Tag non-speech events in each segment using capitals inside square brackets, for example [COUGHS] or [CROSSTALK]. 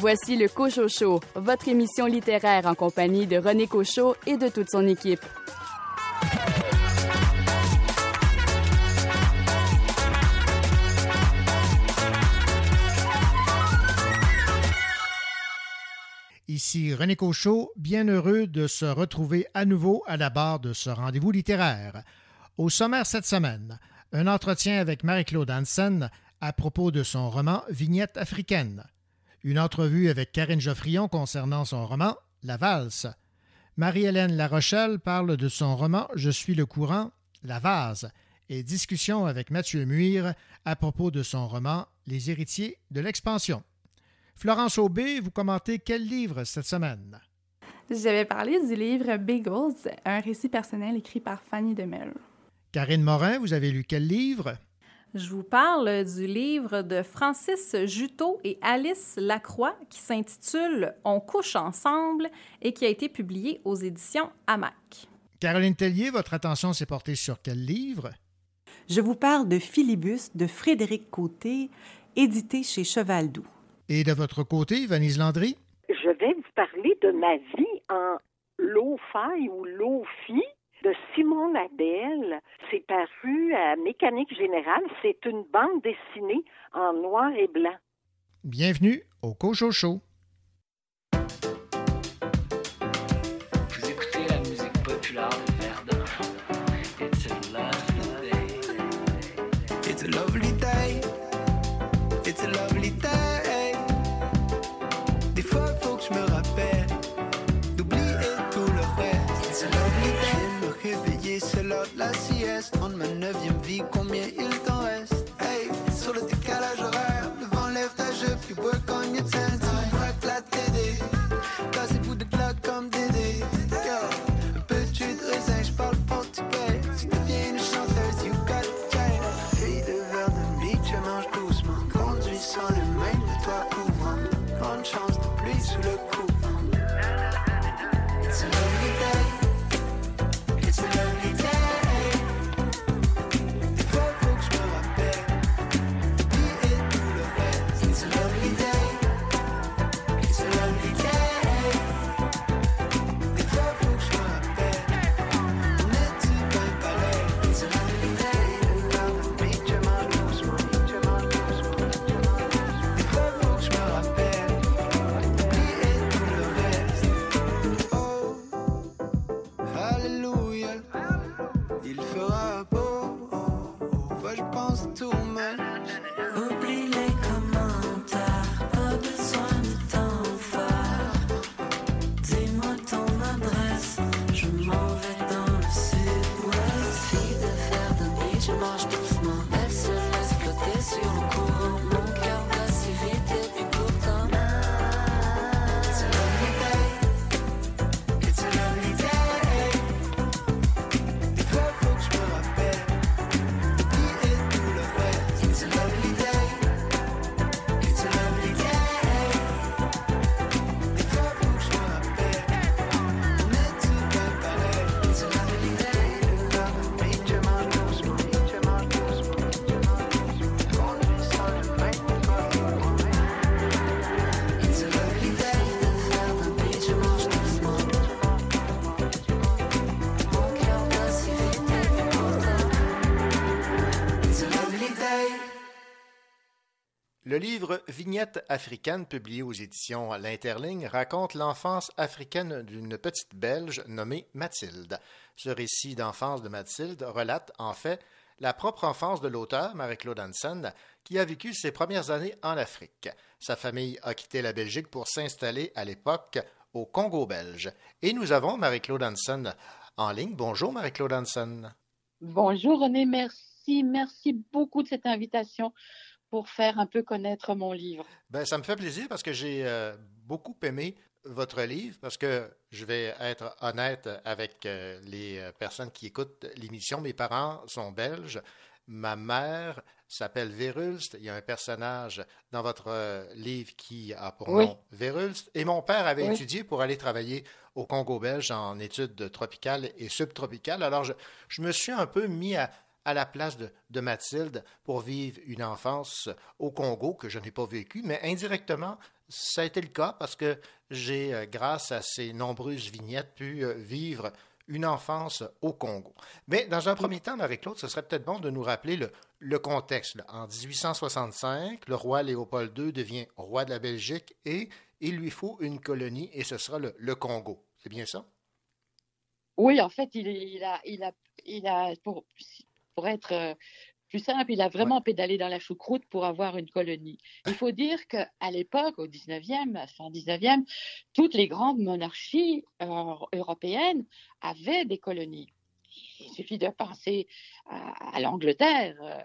Voici le Cocho Show, votre émission littéraire en compagnie de René Cochot et de toute son équipe. Ici René Cochot, bien heureux de se retrouver à nouveau à la barre de ce rendez-vous littéraire. Au sommaire cette semaine, un entretien avec Marie-Claude Hansen à propos de son roman Vignette africaine. Une entrevue avec Karine Geoffrion concernant son roman La valse. Marie-Hélène Larochelle parle de son roman Je suis le courant, La vase, et discussion avec Mathieu Muir à propos de son roman Les héritiers de l'expansion. Florence Aubé, vous commentez quel livre cette semaine? J'avais parlé du livre Bagels, un récit personnel écrit par Fanny Demel. Karine Morin, vous avez lu quel livre? Je vous parle du livre de Francis Juteau et Alice Lacroix qui s'intitule On couche ensemble et qui a été publié aux éditions Hamac. Caroline Tellier, votre attention s'est portée sur quel livre? Je vous parle de Philibus de Frédéric Côté, édité chez Cheval Doux. Et de votre côté, Vanise Landry? Je vais vous parler de ma vie en lo-fi ou lo-fi de Simon Abel. C'est paru à Mécanique Générale. C'est une bande dessinée en noir et blanc. Bienvenue au Cocho Show. Neuvième vie, combien il Vignette africaine, publié aux éditions L'Interligne, raconte l'enfance africaine d'une petite Belge nommée Mathilde. Ce récit d'enfance de Mathilde relate, en fait, la propre enfance de l'auteur, Marie-Claude Hansen, qui a vécu ses premières années en Afrique. Sa famille a quitté la Belgique pour s'installer à l'époque au Congo belge. Et nous avons Marie-Claude Hansen en ligne. Bonjour Marie-Claude Hansen. Bonjour René, merci, merci beaucoup de cette invitation pour faire un peu connaître mon livre? Ben, ça me fait plaisir parce que j'ai euh, beaucoup aimé votre livre parce que je vais être honnête avec euh, les euh, personnes qui écoutent l'émission. Mes parents sont belges. Ma mère s'appelle Vérulst. Il y a un personnage dans votre euh, livre qui a pour Oui. nom Vérulst. Et mon père avait Oui. étudié pour aller travailler au Congo belge en études tropicales et subtropicales. Alors, je, je me suis un peu mis à, à la place de, de Mathilde pour vivre une enfance au Congo que je n'ai pas vécue, mais indirectement, ça a été le cas parce que j'ai, euh, grâce à ces nombreuses vignettes, pu euh, vivre une enfance au Congo. Mais dans un premier temps, Marie-Claude, ce serait peut-être bon de nous rappeler le, contexte. En 1865, le roi Léopold II devient roi de la Belgique et il lui faut une colonie et ce sera le, Congo. C'est bien ça? Oui, en fait, il, il a, il a, il a pour, pour être euh, plus simple, il a vraiment pédalé dans la choucroute pour avoir une colonie. Il faut dire qu'à l'époque, au 19e, fin 19e, toutes les grandes monarchies euh, européennes avaient des colonies. Il suffit de penser à, à l'Angleterre, euh,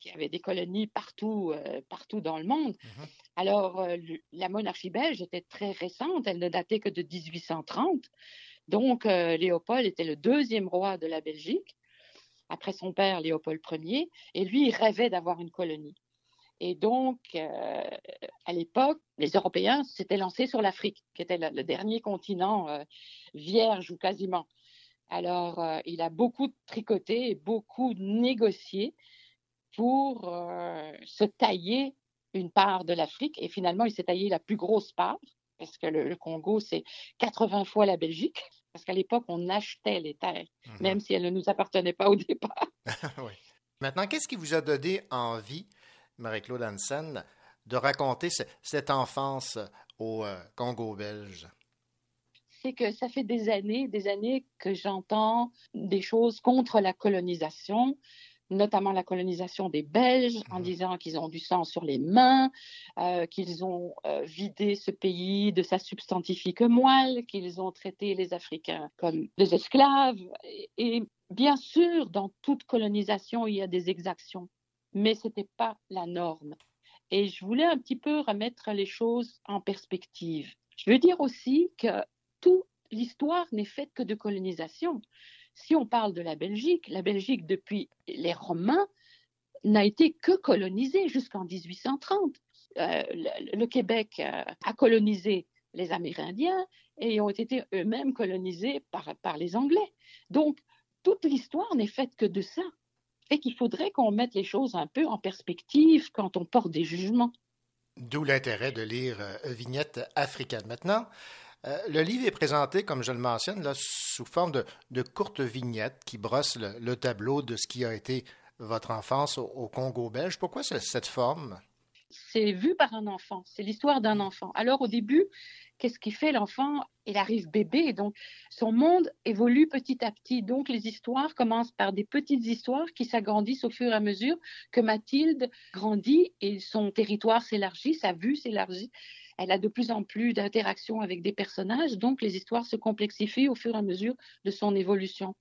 qui avait des colonies partout, euh, partout dans le monde. Alors, euh, le- la monarchie belge était très récente, elle ne datait que de 1830. Donc, Léopold était le deuxième roi de la Belgique, après son père Léopold Ier, et lui, il rêvait d'avoir une colonie. Et donc, euh, à l'époque, les Européens s'étaient lancés sur l'Afrique, qui était le, dernier continent euh, vierge ou quasiment. Alors, euh, il a beaucoup tricoté et beaucoup négocié pour se tailler une part de l'Afrique. Et finalement, il s'est taillé la plus grosse part, parce que le Congo, c'est 80 fois la Belgique. Parce qu'à l'époque, on achetait les terres, Mhm. même si elles ne nous appartenaient pas au [LAUGHS] départ. oui. Maintenant, qu'est-ce qui vous a donné envie, Marie-Claude Hansen, de raconter ce- cette enfance au euh, Congo belge? c'est que ça fait des années, des années que j'entends des choses contre la colonisation, notamment la colonisation des Belges, en disant qu'ils ont du sang sur les mains, euh, qu'ils ont euh, vidé ce pays de sa substantifique moelle, qu'ils ont traité les Africains comme des esclaves. Et, et bien sûr, dans toute colonisation, il y a des exactions, mais ce n'était pas la norme. Et je voulais un petit peu remettre les choses en perspective. Je veux dire aussi que toute l'histoire n'est faite que de colonisation. Si on parle de la Belgique, la Belgique, depuis les Romains, n'a été que colonisée jusqu'en 1830. Euh, le, Québec euh, a colonisé les Amérindiens et ont été eux-mêmes colonisés par, par les Anglais. Donc, toute l'histoire n'est faite que de ça. Et qu'il faudrait qu'on mette les choses un peu en perspective quand on porte des jugements. D'où l'intérêt de lire euh, Vignette africaine. Maintenant, euh, le livre est présenté, comme je le mentionne, là, sous forme de, de courtes vignettes qui brossent le, le tableau de ce qui a été votre enfance au, Congo belge. Pourquoi ce- cette forme? c'est vu par un enfant, c'est l'histoire d'un enfant. Alors au début, qu'est-ce qu'il fait l'enfant? Il arrive bébé, donc son monde évolue petit à petit. Donc les histoires commencent par des petites histoires qui s'agrandissent au fur et à mesure que Mathilde grandit et son territoire s'élargit, sa vue s'élargit. Elle a de plus en plus d'interactions avec des personnages, donc les histoires se complexifient au fur et à mesure de son évolution.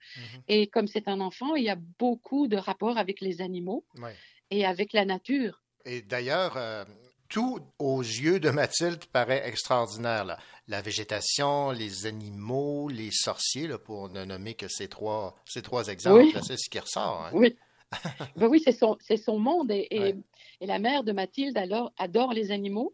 Et comme c'est un enfant, il y a beaucoup de rapports avec les animaux Oui. et avec la nature. Et d'ailleurs, euh, tout aux yeux de Mathilde paraît extraordinaire. là. La végétation, les animaux, les sorciers, là, pour ne nommer que ces trois, ces trois exemples, Oui. c'est ce qui ressort. hein. Oui. [LAUGHS] Ben oui, c'est son, son monde. Et, et, Ouais. et la mère de Mathilde alors, adore les animaux.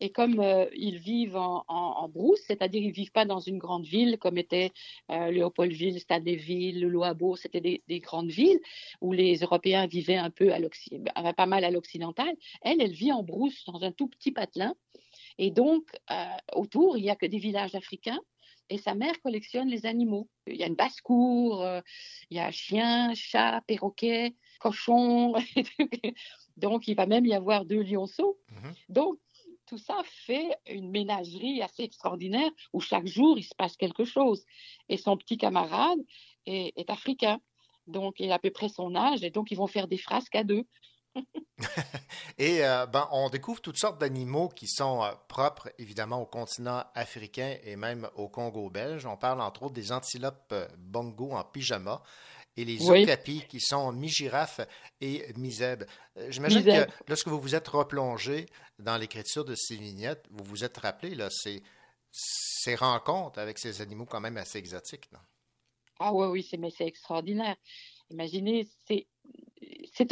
Et comme euh, ils vivent en, en, en brousse, c'est-à-dire ils vivent pas dans une grande ville comme était euh, Léopoldville, Stade-des-Villes, le Loabo, c'était des, des grandes villes où les Européens vivaient un peu à pas mal à l'occidental. Elle, elle vit en brousse dans un tout petit patelin. Et donc, euh, autour, il n'y a que des villages africains. Et sa mère collectionne les animaux. Il y a une basse-cour, euh, il y a chien, chat, perroquet, cochon. [LAUGHS] Donc, il va même y avoir deux lionceaux. Donc, tout ça fait une ménagerie assez extraordinaire où chaque jour, il se passe quelque chose. Et son petit camarade est, africain. Donc, il a à peu près son âge. Et donc, ils vont faire des frasques à deux. [LAUGHS] Et euh, ben, on découvre toutes sortes d'animaux qui sont euh, propres, évidemment, au continent africain et même au Congo belge. On parle entre autres des antilopes euh, bongo en pyjama et les Oui. okapis qui sont mi-girafe et mi-zèbre. Euh, J'imagine que lorsque vous vous êtes replongé dans l'écriture de ces vignettes, vous vous êtes rappelé là, ces, ces rencontres avec ces animaux quand même assez exotiques. non? Ah oui, oui, c'est, mais c'est extraordinaire. Imaginez, c'est,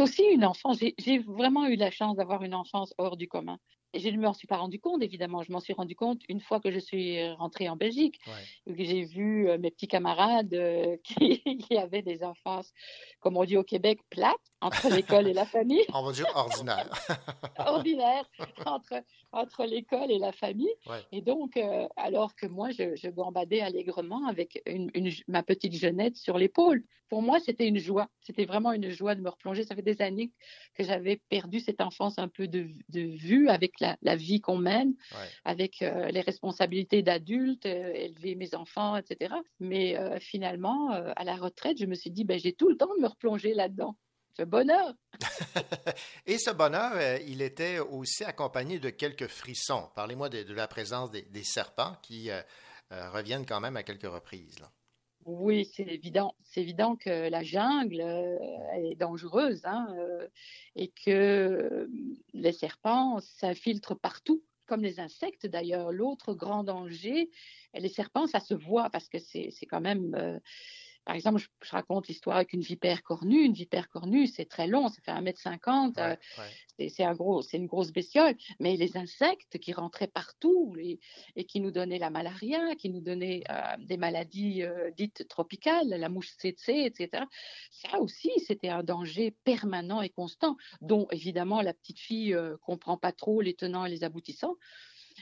aussi une enfance. J'ai vraiment eu la chance d'avoir une enfance hors du commun. Je ne m'en suis pas rendu compte, évidemment. Je m'en suis rendu compte une fois que je suis rentrée en Belgique, Ouais. j'ai vu euh, mes petits camarades euh, [LAUGHS] qui, qui avaient des enfances, comme on dit au Québec, plates, entre l'école et la famille, On va dire ordinaire. [LAUGHS] ordinaires, entre, entre l'école et la famille. Ouais. Et donc, euh, alors que moi, je, je gambadais allègrement avec une, une- ma petite jeunette sur l'épaule. Pour moi, c'était une joie. C'était vraiment une joie de me replonger. Ça fait des années que j'avais perdu cette enfance un peu de, de vue avec la, la vie qu'on mène, Ouais. avec euh, les responsabilités d'adulte, euh, élever mes enfants, etc. Mais euh, finalement, à la retraite, je me suis dit, ben, j'ai tout le temps de me replonger là-dedans. Ce bonheur. [LAUGHS] Et ce bonheur, il était aussi accompagné de quelques frissons. Parlez-moi de, de la présence des, des serpents qui reviennent quand même à quelques reprises. là. Oui, c'est évident. C'est évident que la jungle euh, est dangereuse hein, euh, et que euh, les serpents s'infiltrent partout, comme les insectes d'ailleurs. L'autre grand danger, les serpents, ça se voit parce que c'est quand même. Par exemple, je, je raconte l'histoire avec une vipère cornue. Une vipère cornue, c'est très long, ça fait 1m50. euh, Ouais, c'est un gros, une grosse bestiole. Mais les insectes qui rentraient partout les- et qui nous donnaient la malaria, qui nous donnaient euh, des maladies euh, dites tropicales, la mouche tsetse, etc. Ça aussi, c'était un danger permanent et constant, dont évidemment la petite fille euh, comprend pas trop les tenants et les aboutissants.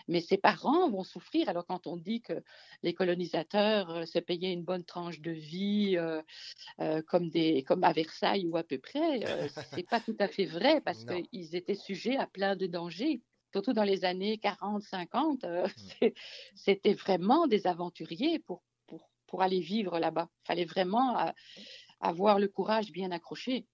Mais ses parents vont souffrir. Alors quand on dit que les colonisateurs euh, se payaient une bonne tranche de vie, euh, euh, comme, des, comme à Versailles ou à peu près, euh, [LAUGHS] c'est pas tout à fait vrai parce qu'ils étaient sujets à plein de dangers. Surtout dans les années 40, 50, euh, [LAUGHS] c'est- c'était vraiment des aventuriers pour, pour, pour aller vivre là-bas. Il fallait vraiment euh, avoir le courage bien accroché.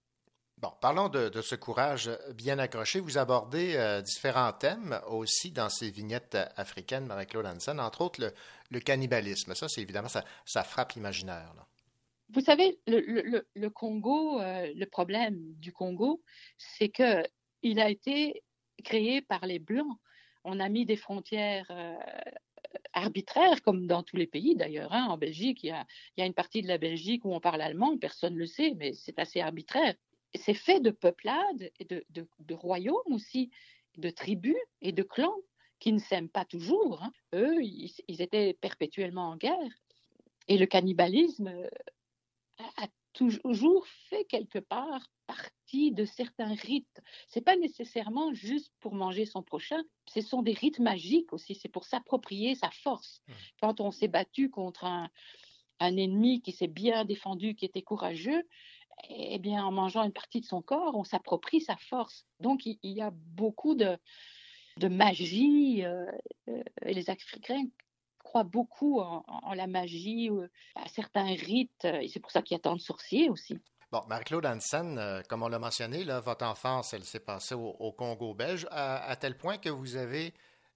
Bon, parlons de, ce courage bien accroché. Vous abordez euh, différents thèmes aussi dans ces vignettes africaines, Marie-Claude Hansen, entre autres le, cannibalisme. Ça, c'est évidemment, ça, ça frappe l'imaginaire. Vous savez, le, Congo, euh, le problème du Congo, c'est que il a été créé par les Blancs. On a mis des frontières euh, arbitraires, comme dans tous les pays d'ailleurs. hein. En Belgique, il y a une partie de la Belgique où on parle allemand, personne ne le sait, mais c'est assez arbitraire. C'est fait de peuplades et de, de- de royaumes aussi, de tribus et de clans qui ne s'aiment pas toujours. hein. Eux, ils, ils étaient perpétuellement en guerre. Et le cannibalisme euh, a, a toujours fait quelque part partie de certains rites. C'est pas nécessairement juste pour manger son prochain, ce sont des rites magiques aussi, c'est pour s'approprier sa force. Quand on s'est battu contre un, un ennemi qui s'est bien défendu, qui était courageux, eh bien, en mangeant une partie de son corps, on s'approprie sa force. Donc, il, il y a beaucoup de, de magie, euh, euh, et les Africains croient beaucoup en, en la magie, euh, à certains rites, euh, et c'est pour ça qu'il y a tant de sorciers aussi. Bon, Marie-Claude Hansen, comme on l'a mentionné, là, votre enfance, elle s'est passée au, au Congo belge, à, à tel point que vous avez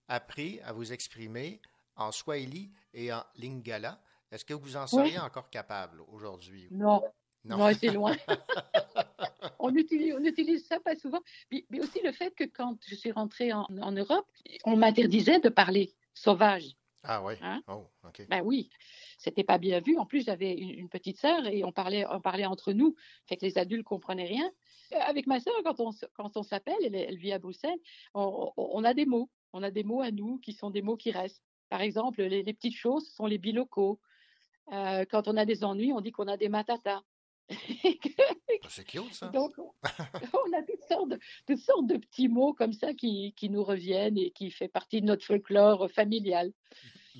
appris à vous exprimer en Swahili et en Lingala. Est-ce que vous en seriez encore capable aujourd'hui? Non, Non. non, c'est loin. [LAUGHS] on, utilise, on utilise ça pas souvent. Mais aussi le fait que quand je suis rentrée en, en Europe, on m'interdisait de parler sauvage. Ah oui. Hein? Oh, OK. Ben oui, c'était pas bien vu. En plus, j'avais une, une petite sœur et on parlait, on parlait entre nous, fait que les adultes comprenaient rien. Euh, Avec ma sœur, quand on, quand on s'appelle, elle, vit à Bruxelles, on, on- on a des mots. On a des mots à nous qui sont des mots qui restent. Par exemple, les, les petites choses ce sont les bilocaux. Euh, quand on a des ennuis, on dit qu'on a des matatas. [LAUGHS] C'est cute, ça. Donc, on, [LAUGHS] on a toutes sortes, de, toutes sortes de petits mots comme ça qui, qui nous reviennent et qui fait partie de notre folklore familial.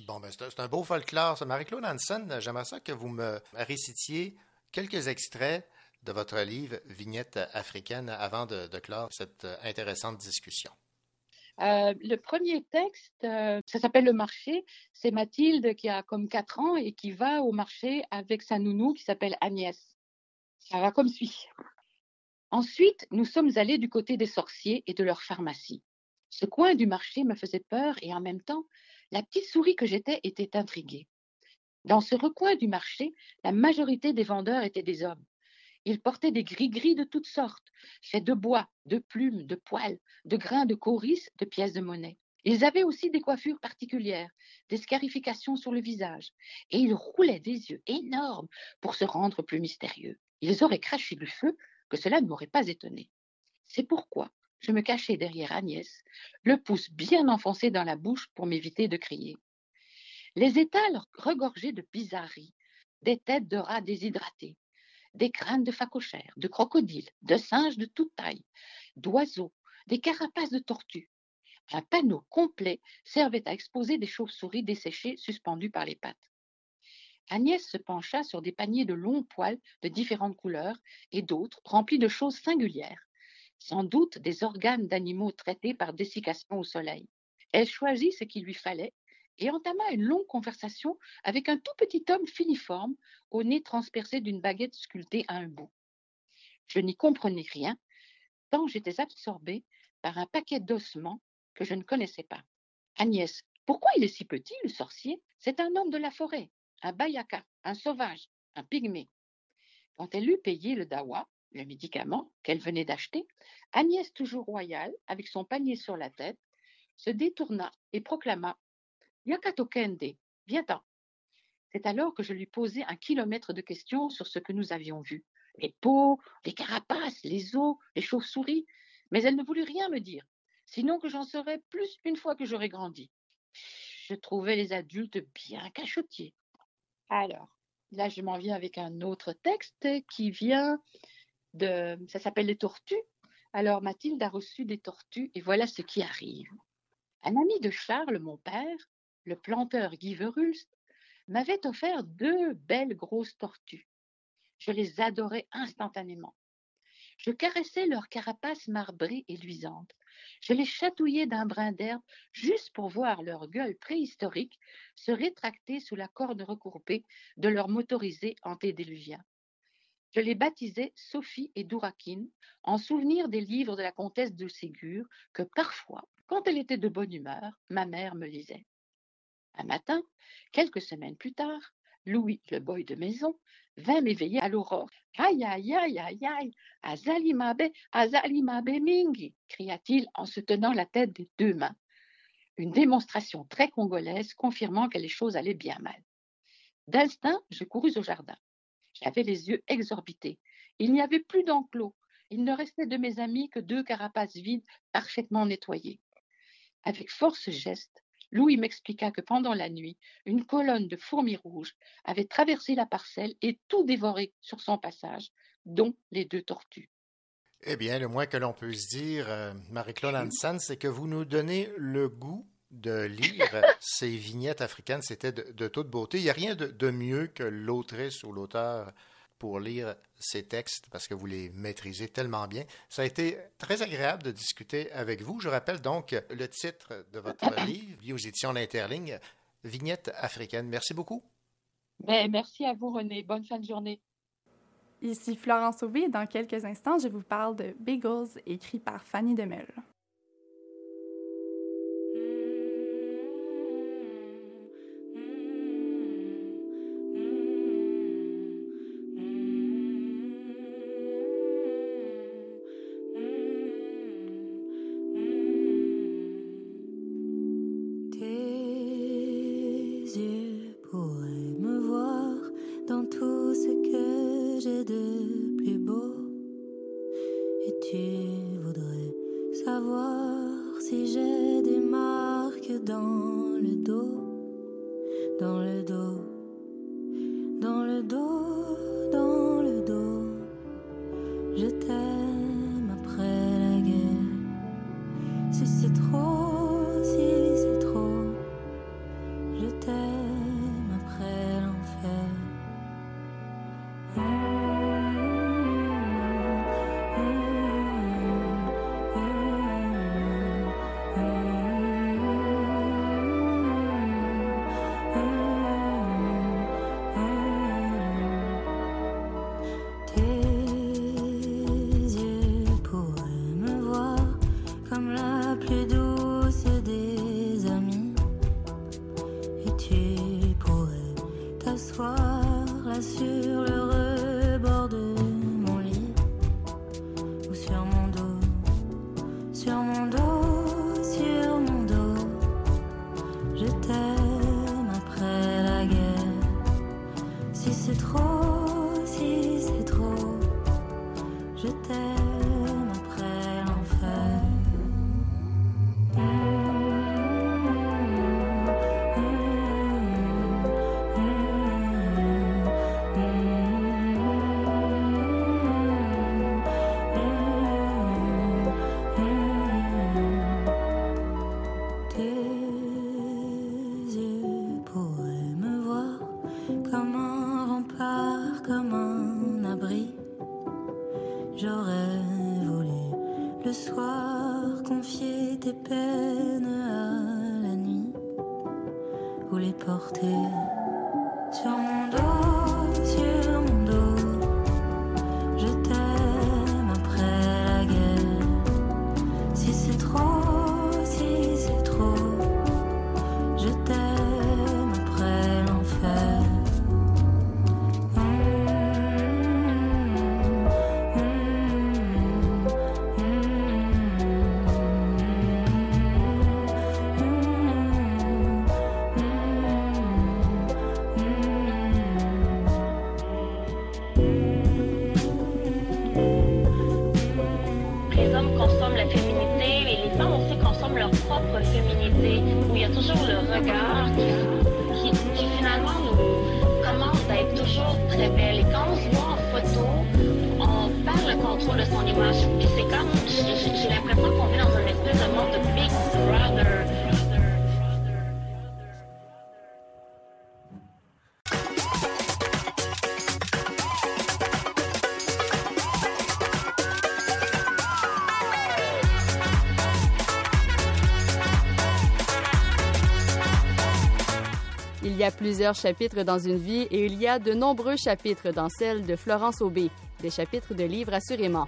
Bon, ben, c'est un- beau folklore. Marie-Claude Hansen, j'aimerais ça que vous me récitiez quelques extraits de votre livre Vignette africaine avant de, de clore cette euh, intéressante discussion. Euh, le premier texte, euh, ça s'appelle Le marché. C'est Mathilde qui a comme 4 ans et qui va au marché avec sa nounou qui s'appelle Agnès. Ça va comme suit. Ensuite, nous sommes allés du côté des sorciers et de leur pharmacie. Ce coin du marché me faisait peur et en même temps, la petite souris que j'étais était intriguée. Dans ce recoin du marché, la majorité des vendeurs étaient des hommes. Ils portaient des gris-gris de toutes sortes, faits de bois, de plumes, de poils, de grains de coris, de pièces de monnaie. Ils avaient aussi des coiffures particulières, des scarifications sur le visage, et ils roulaient des yeux énormes pour se rendre plus mystérieux. Ils auraient craché du feu, que cela ne m'aurait pas étonné. C'est pourquoi je me cachai derrière Agnès, le pouce bien enfoncé dans la bouche pour m'éviter de crier. Les étals regorgeaient de bizarreries, des têtes de rats déshydratés, des crânes de phacochères, de crocodiles, de singes de toute taille, d'oiseaux, des carapaces de tortues. Un panneau complet servait à exposer des chauves-souris desséchées suspendues par les pattes. Agnès se pencha sur des paniers de longs poils de différentes couleurs et d'autres remplis de choses singulières, sans doute des organes d'animaux traités par dessiccation au soleil. Elle choisit ce qu'il lui fallait et entama une longue conversation avec un tout petit homme filiforme, au nez transpercé d'une baguette sculptée à un bout. Je n'y comprenais rien, tant j'étais absorbée par un paquet d'ossements que je ne connaissais pas. Agnès, pourquoi il est si petit, le sorcier? C'est un homme de la forêt, un bayaka, un sauvage, un pygmée. Quand elle eut payé le dawa, le médicament qu'elle venait d'acheter, Agnès, toujours royale, avec son panier sur la tête, se détourna et proclama Yakato Kende, viens-t'en. C'est alors que je lui posai un kilomètre de questions sur ce que nous avions vu les peaux, les carapaces, les os, les chauves-souris, mais elle ne voulut rien me dire, sinon que j'en saurais plus une fois que j'aurais grandi. Je trouvais les adultes bien cachotiers. Alors, là, je m'en viens avec un autre texte qui vient de. Ça s'appelle Les Tortues. Alors, Mathilde a reçu des tortues et voilà ce qui arrive. Un ami de Charles, mon père, le planteur Guy Verhulst, m'avait offert deux belles grosses tortues. Je les adorais instantanément. Je caressais leur carapace marbrée et luisante. Je les chatouillais d'un brin d'herbe juste pour voir leur gueule préhistorique se rétracter sous la corde recourbée de leur motorisé antédéluvien. Je les baptisais Sophie et Dourakine en souvenir des livres de la comtesse de Ségur que parfois, quand elle était de bonne humeur, ma mère me lisait. Un matin, quelques semaines plus tard, Louis, le boy de maison, vint m'éveiller à l'aurore. Aïe, aïe, aïe, aïe, aïe, Azalimabe, Azalimabe Mingi, cria-t-il en se tenant la tête des deux mains. Une démonstration très congolaise confirmant que les choses allaient bien mal. D'instinct, je courus au jardin. J'avais les yeux exorbités. Il n'y avait plus d'enclos. Il ne restait de mes amis que deux carapaces vides parfaitement nettoyées. Avec force geste, Louis m'expliqua que pendant la nuit, une colonne de fourmis rouges avait traversé la parcelle et tout dévoré sur son passage, dont les deux tortues. Eh bien, le moins que l'on peut se dire, euh, Marie-Claude Hansen, c'est que vous nous donnez le goût de lire [LAUGHS] ces vignettes africaines. C'était de, de toute beauté. Il n'y a rien de, de mieux que l'autrice ou l'auteur pour lire ces textes parce que vous les maîtrisez tellement bien. Ça a été très agréable de discuter avec vous. Je rappelle donc le titre de votre [COUGHS] livre, lié aux éditions L'Interligne, Vignettes africaines. Merci beaucoup. Ben, merci à vous, René. Bonne fin de journée. Ici Florence Aubé. Dans quelques instants, je vous parle de Bagels, écrit par Fanny Demel. Et c'est comme, j'ai l'impression qu'on vit dans un espèce de monde de Big Brother. Il y a plusieurs chapitres dans une vie et il y a de nombreux chapitres dans celle de Florence Aubé, des chapitres de livres assurément.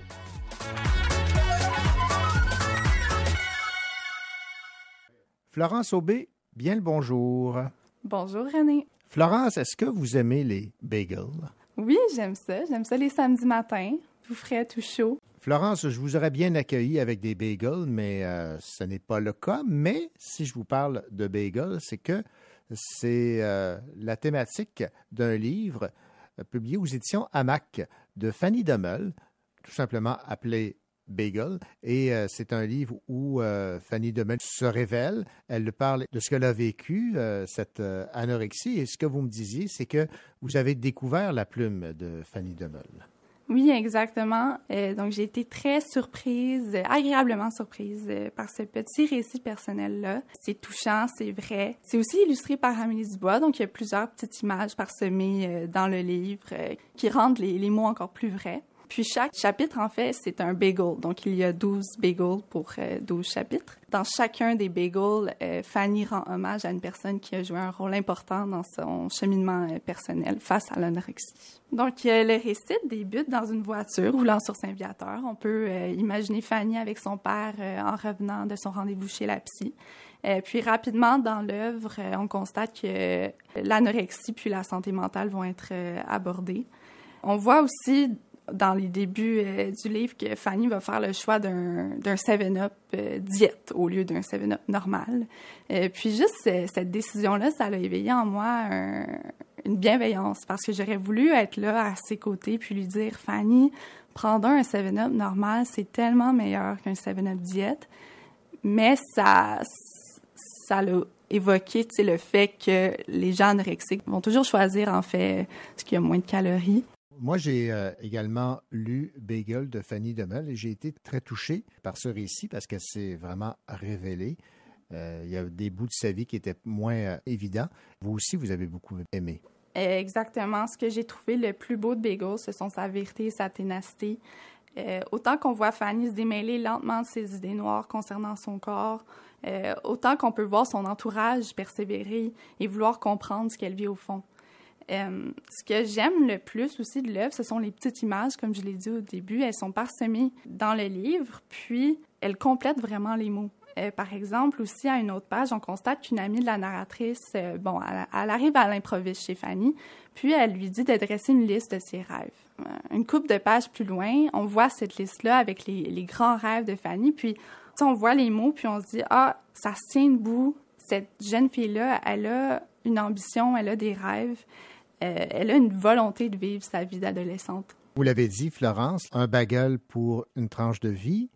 Florence Aubé, bien le bonjour. Bonjour René. Florence, est-ce que vous aimez les bagels? Oui, j'aime ça. J'aime ça les samedis matins, tout frais, tout chaud. Florence, je vous aurais bien accueilli avec des bagels, mais euh, ce n'est pas le cas. Mais si je vous parle de bagels, c'est que c'est euh, la thématique d'un livre euh, publié aux éditions Hamac de Fanny Demel, tout simplement appelé Bagel. Et euh, c'est un livre où euh, Fanny Demel se révèle. Elle parle de ce qu'elle a vécu, euh, cette euh, anorexie. Et ce que vous me disiez, c'est que vous avez découvert la plume de Fanny Demel. Oui, exactement. Donc, j'ai été très surprise, agréablement surprise par ce petit récit personnel-là. C'est touchant, c'est vrai. C'est aussi illustré par Amélie Dubois, donc il y a plusieurs petites images parsemées dans le livre qui rendent les, les mots encore plus vrais. Puis chaque chapitre, en fait, c'est un bagel. Donc, il y a 12 bagels pour euh, 12 chapitres. Dans chacun des bagels, euh, Fanny rend hommage à une personne qui a joué un rôle important dans son cheminement euh, personnel face à l'anorexie. Donc, le récit débute dans une voiture roulant sur Saint-Viateur. On peut euh, imaginer Fanny avec son père en revenant de son rendez-vous chez la psy. Puis rapidement, dans l'œuvre, on constate que l'anorexie puis la santé mentale vont être abordées. On voit aussi dans les débuts euh, du livre que Fanny va faire le choix d'un d'un 7-Up euh, diète au lieu d'un 7-Up normal. Euh, puis juste cette décision-là, ça a éveillé en moi un- une bienveillance parce que j'aurais voulu être là à ses côtés puis lui dire Fanny, prends donc un 7-Up normal, c'est tellement meilleur qu'un 7-Up diète. Mais ça ça l'a évoqué le fait que les gens anorexiques vont toujours choisir en fait ce qui a moins de calories. Moi, j'ai euh, également lu Bagel de Fanny Demel et j'ai été très touché par ce récit parce que c'est vraiment révélé. Euh, il y a des bouts de sa vie qui étaient moins euh, évidents. Vous aussi, vous avez beaucoup aimé. Exactement. Ce que j'ai trouvé le plus beau de Bagel, ce sont sa vérité et sa ténacité. Autant qu'on voit Fanny se démêler lentement de ses idées noires concernant son corps, autant qu'on peut voir son entourage persévérer et vouloir comprendre ce qu'elle vit au fond. Euh, ce que j'aime le plus aussi de l'œuvre, ce sont les petites images, comme je l'ai dit au début. Elles sont parsemées dans le livre, puis elles complètent vraiment les mots. Euh, par exemple, aussi à une autre page, on constate qu'une amie de la narratrice, euh, bon, elle, arrive à l'improviste chez Fanny, puis elle lui dit de dresser une liste de ses rêves. Une couple de pages plus loin, on voit cette liste-là avec les, les grands rêves de Fanny, puis on voit les mots, puis on se dit, ah, ça se tient debout. Cette jeune fille-là, elle a une ambition, elle a des rêves, elle a une volonté de vivre sa vie d'adolescente. Vous l'avez dit, Florence, un bagel pour une tranche de vie,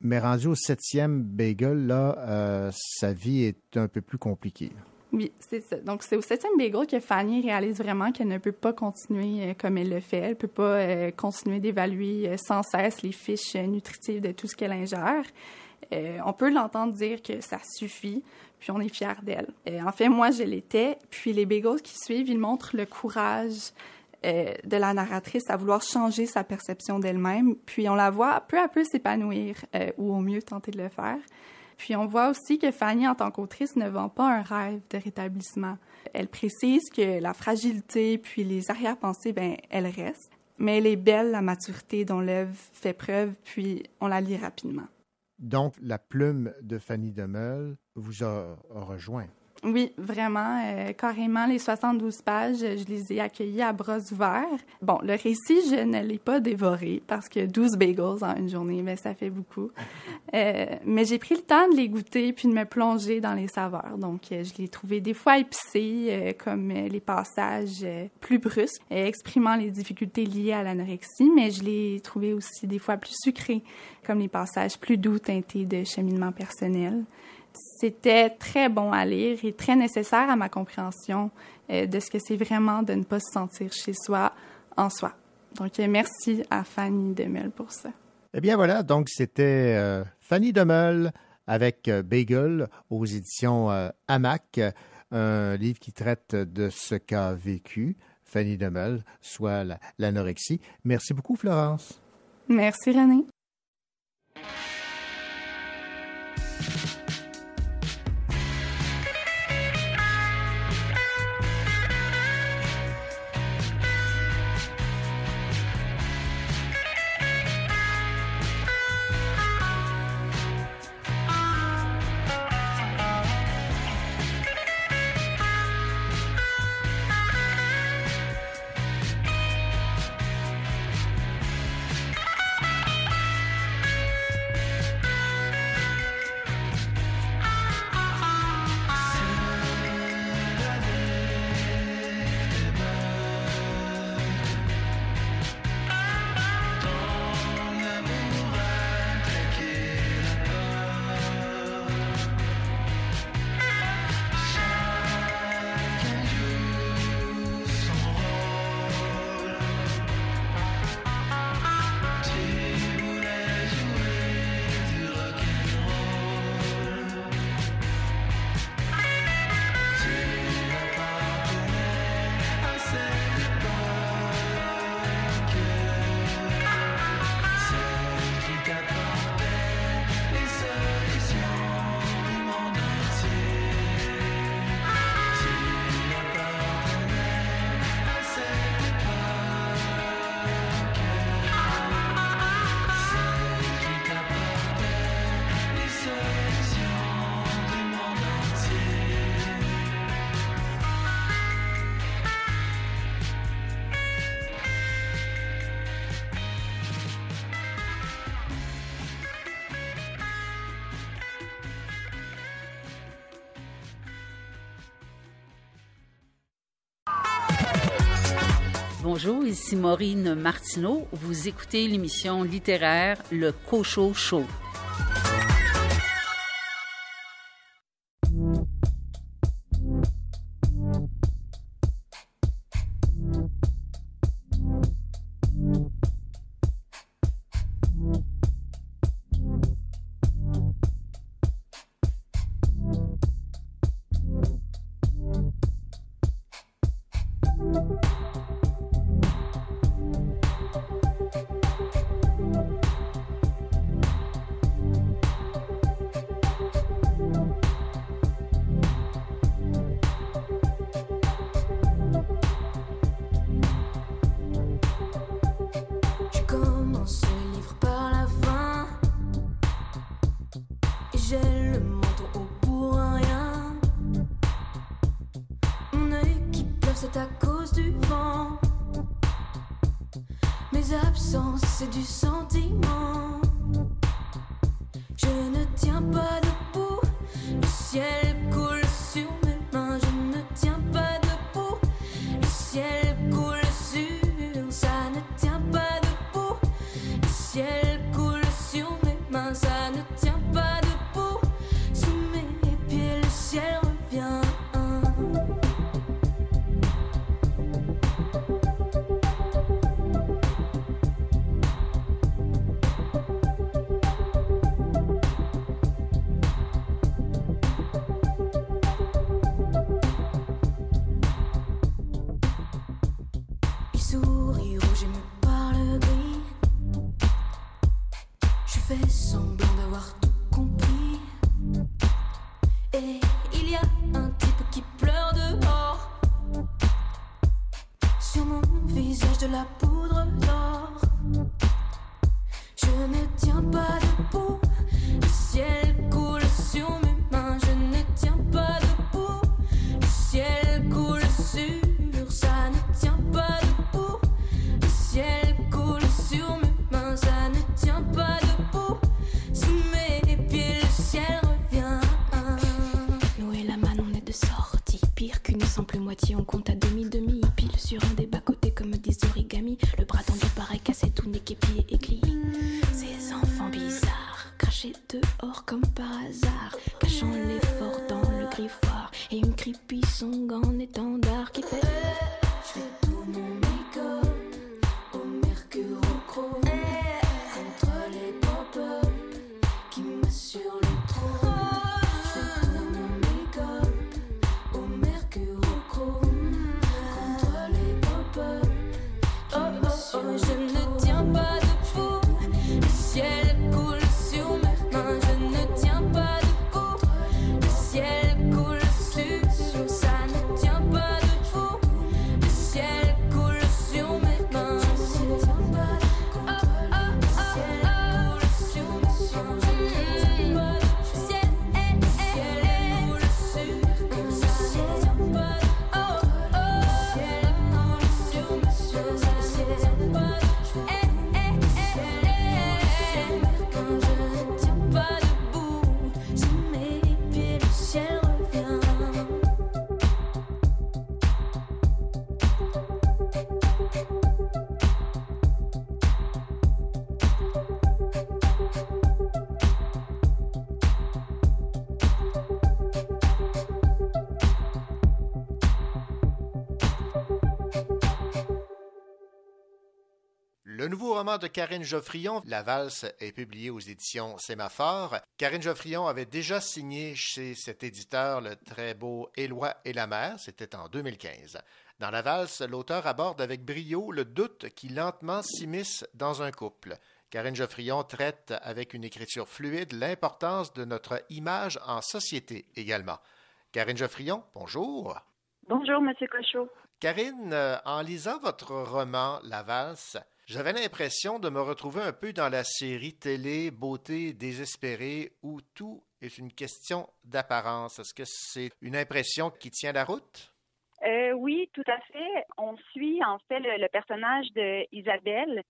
mais rendu au septième bagel, là, euh, sa vie est un peu plus compliquée. Oui, c'est ça. Donc, c'est au septième bagel que Fanny réalise vraiment qu'elle ne peut pas continuer euh, comme elle le fait. Elle ne peut pas euh, continuer d'évaluer euh, sans cesse les fiches euh, nutritives de tout ce qu'elle ingère. Euh, on peut l'entendre dire que ça suffit, puis on est fiers d'elle. Euh, en fait, moi, je l'étais. Puis les bagels qui suivent, ils montrent le courage euh, de la narratrice à vouloir changer sa perception d'elle-même. Puis on la voit peu à peu s'épanouir, euh, ou au mieux tenter de le faire. Puis on voit aussi que Fanny, en tant qu'autrice, ne vend pas un rêve de rétablissement. Elle précise que la fragilité puis les arrière-pensées, ben, elles restent. Mais elle est belle, la maturité dont l'œuvre fait preuve, puis on la lit rapidement. Donc, la plume de Fanny Demeul vous a, a rejoint. Oui, vraiment, euh, carrément, les 72 pages, je les ai accueillis à bras ouverts. Bon, le récit, je ne l'ai pas dévoré parce que 12 bagels en une journée, mais ça fait beaucoup. Euh, mais j'ai pris le temps de les goûter puis de me plonger dans les saveurs. Donc, euh, je les trouvais des fois épicés, euh, comme euh, les passages plus brusques, exprimant les difficultés liées à l'anorexie, mais je les trouvais aussi des fois plus sucrés, comme les passages plus doux teintés de cheminement personnel. C'était très bon à lire et très nécessaire à ma compréhension euh, de ce que c'est vraiment de ne pas se sentir chez soi en soi. Donc, euh, merci à Fanny Demel pour ça. Eh bien voilà, donc c'était euh, Fanny Demeul avec Bagel aux éditions euh, Hamac, un livre qui traite de ce qu'a vécu Fanny Demeul, soit la- l'anorexie. Merci beaucoup, Florence. Merci, René. Bonjour, ici Maureen Martineau. Vous écoutez l'émission littéraire Le Cochot Show. On compte à de Karine Geoffrion, La valse, est publié aux éditions Sémaphore. Karine Geoffrion avait déjà signé chez cet éditeur le très beau Éloi et la mer, c'était en 2015. Dans La valse, l'auteur aborde avec brio le doute qui lentement s'immisce dans un couple. Karine Geoffrion traite avec une écriture fluide l'importance de notre image en société également. Karine Geoffrion, bonjour. Bonjour, Monsieur Cochot. Karine, euh, en lisant votre roman La valse, j'avais l'impression de me retrouver un peu dans la série télé Beauté désespérée où tout est une question d'apparence. Est-ce que c'est une impression qui tient la route? Euh, oui, tout à fait. On suit en fait le, le personnage de Isabelle,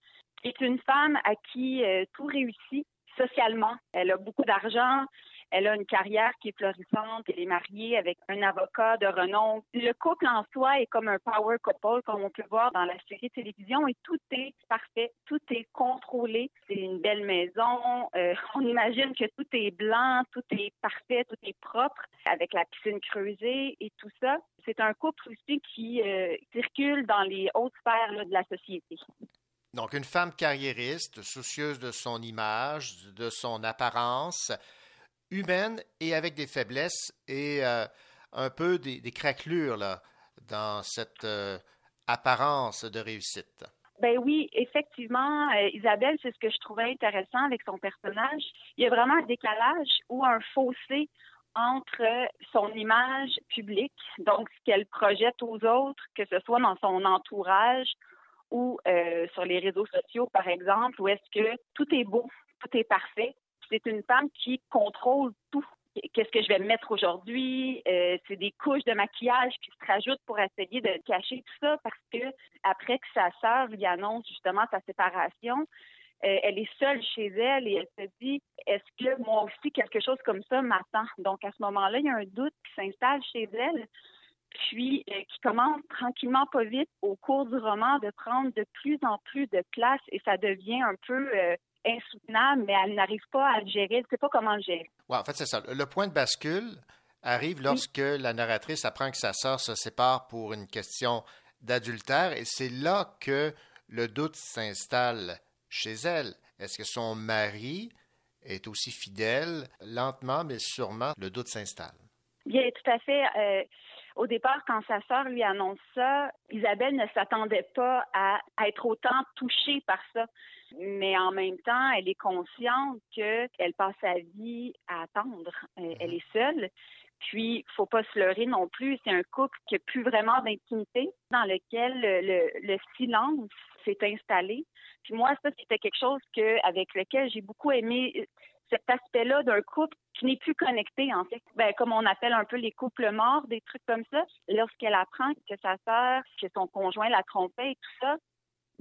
qui est une femme à qui euh, tout réussit socialement. Elle a beaucoup d'argent, elle a une carrière qui est florissante, elle est mariée avec un avocat de renom. Le couple en soi est comme un power couple, comme on peut voir dans la série de télévision, et tout est parfait, tout est contrôlé. C'est une belle maison. Euh, [LAUGHS] on imagine que tout est blanc, tout est parfait, tout est propre, avec la piscine creusée et tout ça. C'est un couple aussi qui euh, circule dans les hautes sphères de la société. Donc, une femme carriériste, soucieuse de son image, de son apparence, humaine et avec des faiblesses et euh, un peu des, des, craquelures dans cette euh, apparence de réussite. Ben oui, effectivement, euh, Isabelle, c'est ce que je trouvais intéressant avec son personnage. Il y a vraiment un décalage ou un fossé entre son image publique, donc ce qu'elle projette aux autres, que ce soit dans son entourage ou sur les réseaux sociaux, par exemple, où est-ce que tout est beau, tout est parfait. C'est une femme qui contrôle tout. Qu'est-ce que je vais mettre aujourd'hui? Euh, C'est des couches de maquillage qui se rajoutent pour essayer de cacher tout ça parce que après que sa sœur lui annonce justement sa séparation, euh, elle est seule chez elle et elle se dit est-ce que moi aussi quelque chose comme ça m'attend? Donc à ce moment-là, il y a un doute qui s'installe chez elle puis euh, qui commence tranquillement, pas vite, au cours du roman, de prendre de plus en plus de place et ça devient un peu insoutenable, mais elle n'arrive pas à le gérer, elle ne sait pas comment le gérer. Ouais, en fait, c'est ça. Le point de bascule arrive lorsque oui. la narratrice apprend que sa sœur se sépare pour une question d'adultère et c'est là que le doute s'installe chez elle. Est-ce que son mari est aussi fidèle? Lentement, mais sûrement, le doute s'installe. Bien, tout à fait. Euh, au départ, quand sa sœur lui annonce ça, Isabelle ne s'attendait pas à, à, être autant touchée par ça. Mais en même temps, elle est consciente qu'elle passe sa vie à attendre. Elle est seule. Puis, faut pas se leurrer non plus. C'est un couple qui n'a plus vraiment d'intimité, dans lequel le, le- le silence s'est installé. Puis moi, ça, c'était quelque chose que, avec lequel j'ai beaucoup aimé euh, cet aspect-là d'un couple qui n'est plus connecté, en fait. Ben, comme on appelle un peu les couples morts, des trucs comme ça. Lorsqu'elle apprend que sa sœur, que son conjoint la trompait et tout ça,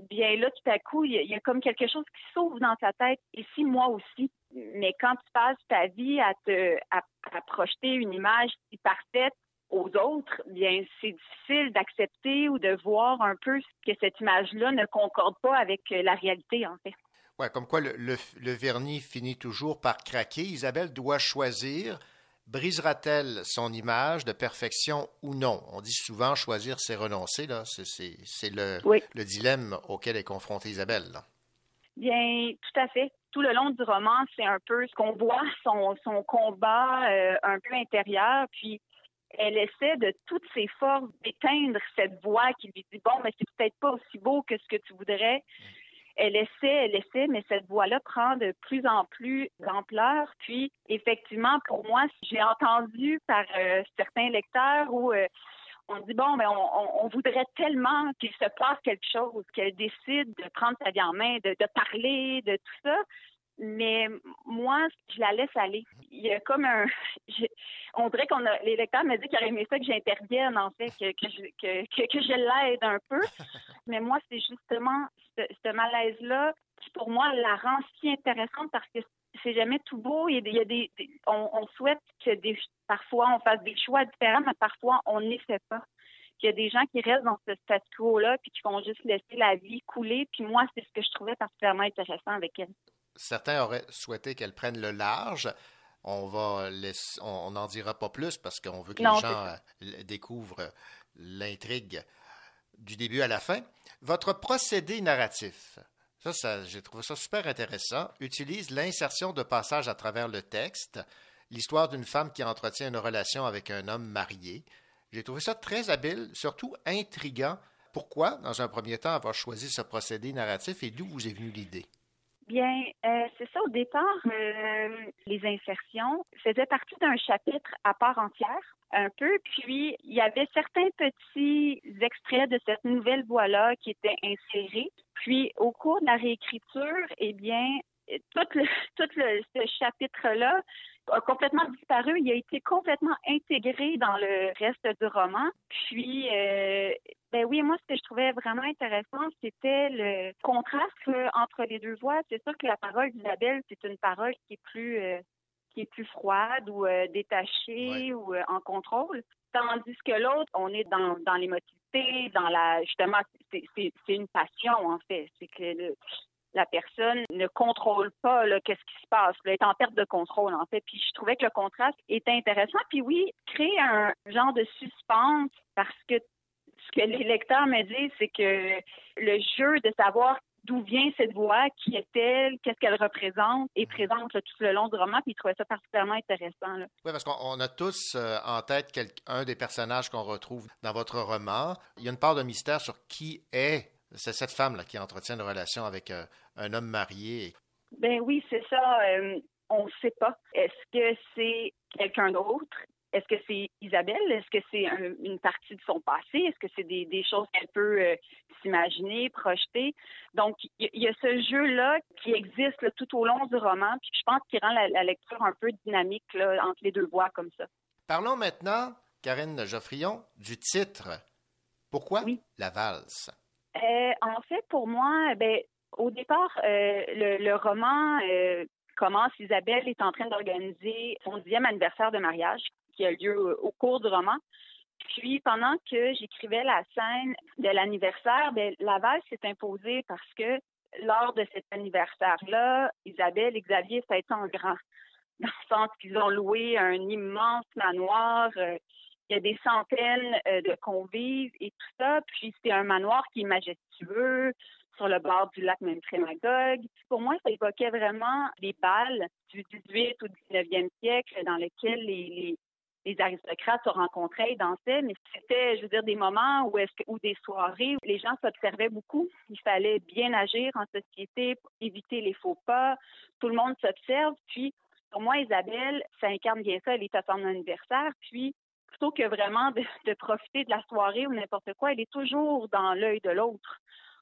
bien là, tout à coup, il y, a, comme quelque chose qui s'ouvre dans sa tête. Et si moi aussi. Mais quand tu passes ta vie à te à, projeter une image si parfaite aux autres, bien c'est difficile d'accepter ou de voir un peu que cette image-là ne concorde pas avec euh, la réalité, en fait. Ouais, comme quoi le vernis finit toujours par craquer. Isabelle doit choisir. Brisera-t-elle son image de perfection ou non? On dit souvent choisir, c'est renoncer. Là. C'est, le, le dilemme auquel est confrontée Isabelle. là. Bien, tout à fait. Tout le long du roman, c'est un peu ce qu'on voit, son, son combat euh, un peu intérieur. Puis, elle essaie de toutes ses forces d'éteindre cette voix qui lui dit Bon, mais c'est peut-être pas aussi beau que ce que tu voudrais. Elle essaie, elle essaie, mais cette voix-là prend de plus en plus d'ampleur. Puis, effectivement, pour moi, j'ai entendu par euh, certains lecteurs où euh, on dit bon, mais on, on- on voudrait tellement qu'il se passe quelque chose, qu'elle décide de prendre sa vie en main, de parler, de tout ça. Mais moi, je la laisse aller. Il y a comme un. [LAUGHS] je- on dirait qu'on a. Les lecteurs me disent qu'ils auraient aimé ça que j'intervienne, en fait, que, que, je, que, que, que je l'aide un peu. [LAUGHS] Mais moi, c'est justement ce, ce malaise-là qui, pour moi, la rend si intéressante parce que c'est jamais tout beau. Il y a des, on, on souhaite que des, parfois on fasse des choix différents, mais parfois on ne les fait pas. Il y a des gens qui restent dans ce statu quo-là, puis qui vont juste laisser la vie couler. Puis moi, c'est ce que je trouvais particulièrement intéressant avec elle. Certains auraient souhaité qu'elle prenne le large. On va laisser- on n'en dira pas plus parce qu'on veut que Non, les gens euh, découvrent l'intrigue du début à la fin. Votre procédé narratif, ça, ça j'ai trouvé ça super intéressant, utilise l'insertion de passages à travers le texte, l'histoire d'une femme qui entretient une relation avec un homme marié. J'ai trouvé ça très habile, surtout intriguant. Pourquoi, dans un premier temps, avoir choisi ce procédé narratif et d'où vous est venue l'idée? Bien, euh, c'est ça. Au départ, euh, les insertions faisaient partie d'un chapitre à part entière, un peu. Puis, il y avait certains petits extraits de cette nouvelle voix-là qui étaient insérés. Puis, au cours de la réécriture, eh bien, tout, le, [LAUGHS] tout le, ce chapitre-là a complètement disparu. Il a été complètement intégré dans le reste du roman. Puis, euh, ben oui, moi, ce que je trouvais vraiment intéressant, c'était le contraste entre les deux voix. C'est sûr que la parole d'Isabelle, c'est une parole qui est plus euh, qui est plus froide ou euh, détachée ou euh, en contrôle. Tandis que l'autre, on est dans, dans l'émotivité, dans la justement, c'est une passion en fait. C'est que le- la personne ne contrôle pas qu'est-ce qui se passe, là, est en perte de contrôle en fait. Puis je trouvais que le contraste était intéressant. Puis oui, créer un genre de suspense parce que ce que les lecteurs me disent, c'est que le jeu de savoir d'où vient cette voix, qui est-elle, qu'est-ce qu'elle représente, est présente là, tout le long du roman, puis ils trouvaient ça particulièrement intéressant. Là. Oui, parce qu'on on a tous euh, en tête un des personnages qu'on retrouve dans votre roman. Il y a une part de mystère sur qui est c'est cette femme-là qui entretient une relation avec euh, un homme marié. Ben oui, c'est ça. euh, on ne sait pas. Est-ce que c'est quelqu'un d'autre? Est-ce que c'est Isabelle? Est-ce que c'est un- une partie de son passé? Est-ce que c'est des, des choses qu'elle peut euh, s'imaginer, projeter? Donc, il y, a ce jeu-là qui existe là, tout au long du roman, puis je pense qu'il rend la, la lecture un peu dynamique là, entre les deux voix comme ça. Parlons maintenant, Karine Geoffrion, du titre. Pourquoi la valse? Euh, en fait, pour moi, ben, au départ, euh, le, roman euh, commence. Isabelle est en train d'organiser son dixième anniversaire de mariage qui a lieu au, cours du roman. Puis, pendant que j'écrivais la scène de l'anniversaire, ben, la valse s'est imposée parce que lors de cet anniversaire-là, Isabelle et Xavier, été en grand. Dans le sens qu'ils ont loué un immense manoir. Il y a des centaines euh, de convives et tout ça. Puis c'est un manoir qui est majestueux sur le bord du lac Memphremagog. Pour moi, ça évoquait vraiment les balles du 18 ou 19e siècle dans lesquels les, les, aristocrates se rencontraient et dansaient, mais c'était, je veux dire, des moments où est-ce ou des soirées où les gens s'observaient beaucoup. Il fallait bien agir en société pour éviter les faux pas. Tout le monde s'observe, puis Pour moi, Isabelle, ça incarne bien ça. Elle est à son anniversaire. Puis, plutôt que vraiment de, profiter de la soirée ou n'importe quoi, elle est toujours dans l'œil de l'autre,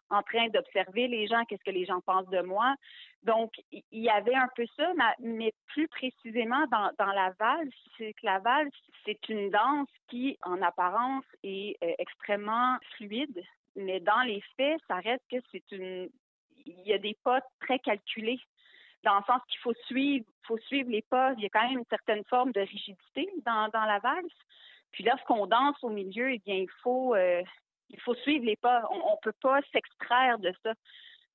en train d'observer les gens, qu'est-ce que les gens pensent de moi. Donc, il y avait un peu ça, ma- mais plus précisément dans, dans la valse, c'est que la valse, c'est une danse qui, en apparence, est euh, extrêmement fluide, mais dans les faits, ça reste que c'est une... Il y a des pas très calculés dans le sens qu'il faut suivre, faut suivre les pas. Il y a quand même une certaine forme de rigidité dans, dans la valse. Puis lorsqu'on danse au milieu, eh bien, il faut, euh, il faut suivre les pas. On ne peut pas s'extraire de ça.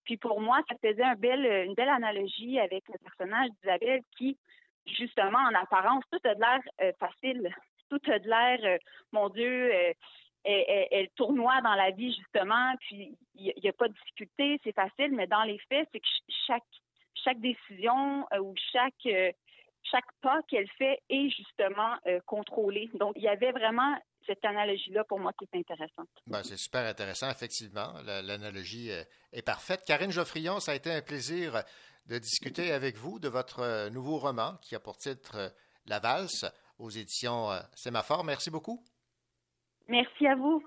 Puis pour moi, ça faisait un une belle analogie avec le personnage d'Isabelle qui, justement, en apparence, tout a de l'air euh, facile. Tout a de l'air, euh, mon Dieu, elle, tournoie dans la vie, justement, puis il n'y a, pas de difficulté, c'est facile, mais dans les faits, c'est que ch- chaque, chaque décision euh, ou chaque, euh, chaque pas qu'elle fait est justement euh, contrôlé. Donc, il y avait vraiment cette analogie-là pour moi qui est intéressante. Ben, c'est super intéressant, effectivement. La- L'analogie euh, est parfaite. Karine Geoffrion, ça a été un plaisir de discuter avec vous de votre nouveau roman qui a pour titre La valse aux éditions Sémaphore. Merci beaucoup. Merci à vous.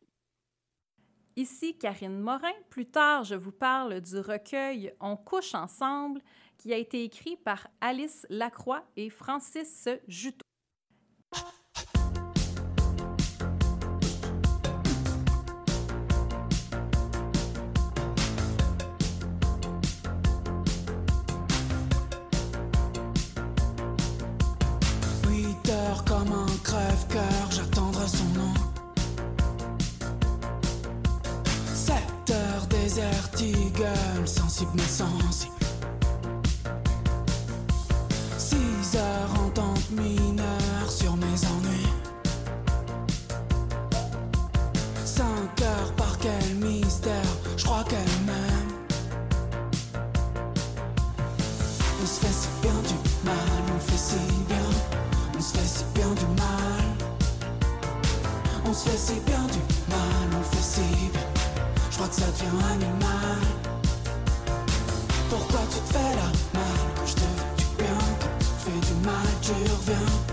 Ici Karine Morin. Plus tard, je vous parle du recueil On couche ensemble qui a été écrit par Alice Lacroix et Francis Juteau. Ça devient animal. Pourquoi tu te fais la mal? Je te fais du bien, tu fais du mal, tu reviens.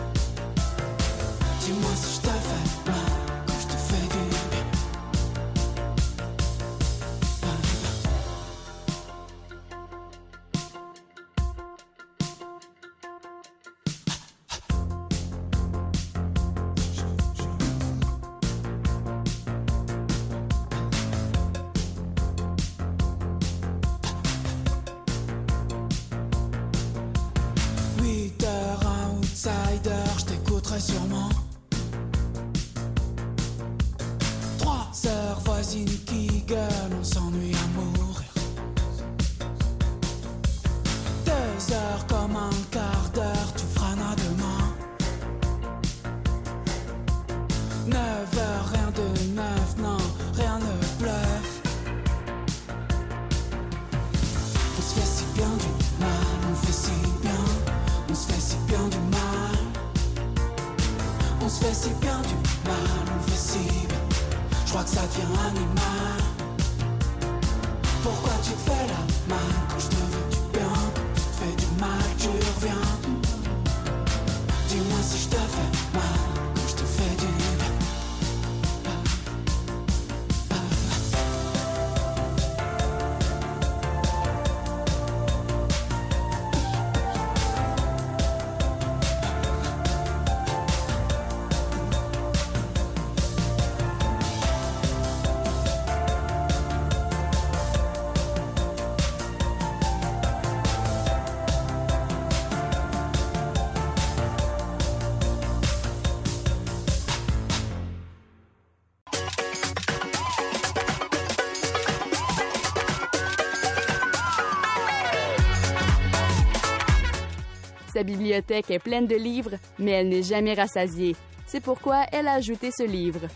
Bibliothèque est pleine de livres, mais elle n'est jamais rassasiée. C'est pourquoi elle a ajouté ce livre.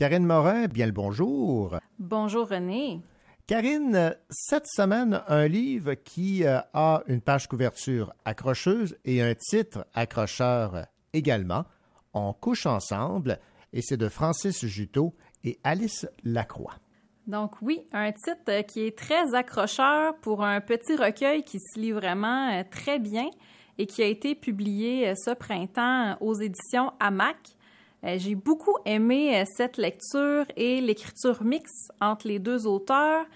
Karine Morin, bien le bonjour. Bonjour René. Karine, cette semaine, un livre qui euh, a une page couverture accrocheuse et un titre accrocheur également. On couche ensemble. Et c'est de Francis Juteau et Alice Lacroix. Donc oui, un titre euh, qui est très accrocheur pour un petit recueil qui se lit vraiment euh, très bien et qui a été publié euh, ce printemps aux éditions AMAC. J'ai beaucoup aimé cette lecture et l'écriture mixte entre les deux auteurs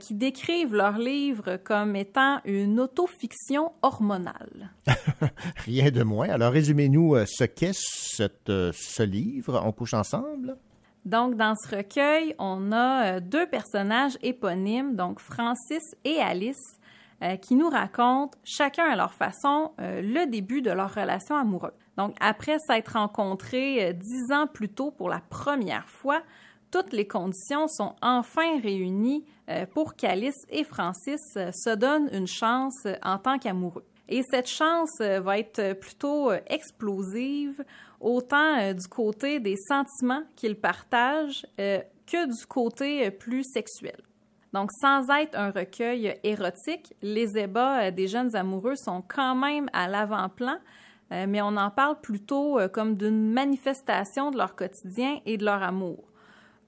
qui décrivent leur livre comme étant une autofiction hormonale. [LAUGHS] Rien de moins. Alors résumez-nous ce qu'est ce livre. On couche ensemble? Donc, dans ce recueil, on a euh, deux personnages éponymes, donc Francis et Alice, euh, qui nous racontent, chacun à leur façon, euh, le début de leur relation amoureuse. Donc, après s'être rencontrés dix ans plus tôt pour la première fois, toutes les conditions sont enfin réunies pour qu'Alice et Francis se donnent une chance en tant qu'amoureux. Et cette chance va être plutôt explosive autant euh, du côté des sentiments qu'ils partagent euh, que du côté euh, plus sexuel. Donc, sans être un recueil érotique, les ébats des jeunes amoureux sont quand même à l'avant-plan, mais on en parle plutôt comme d'une manifestation de leur quotidien et de leur amour.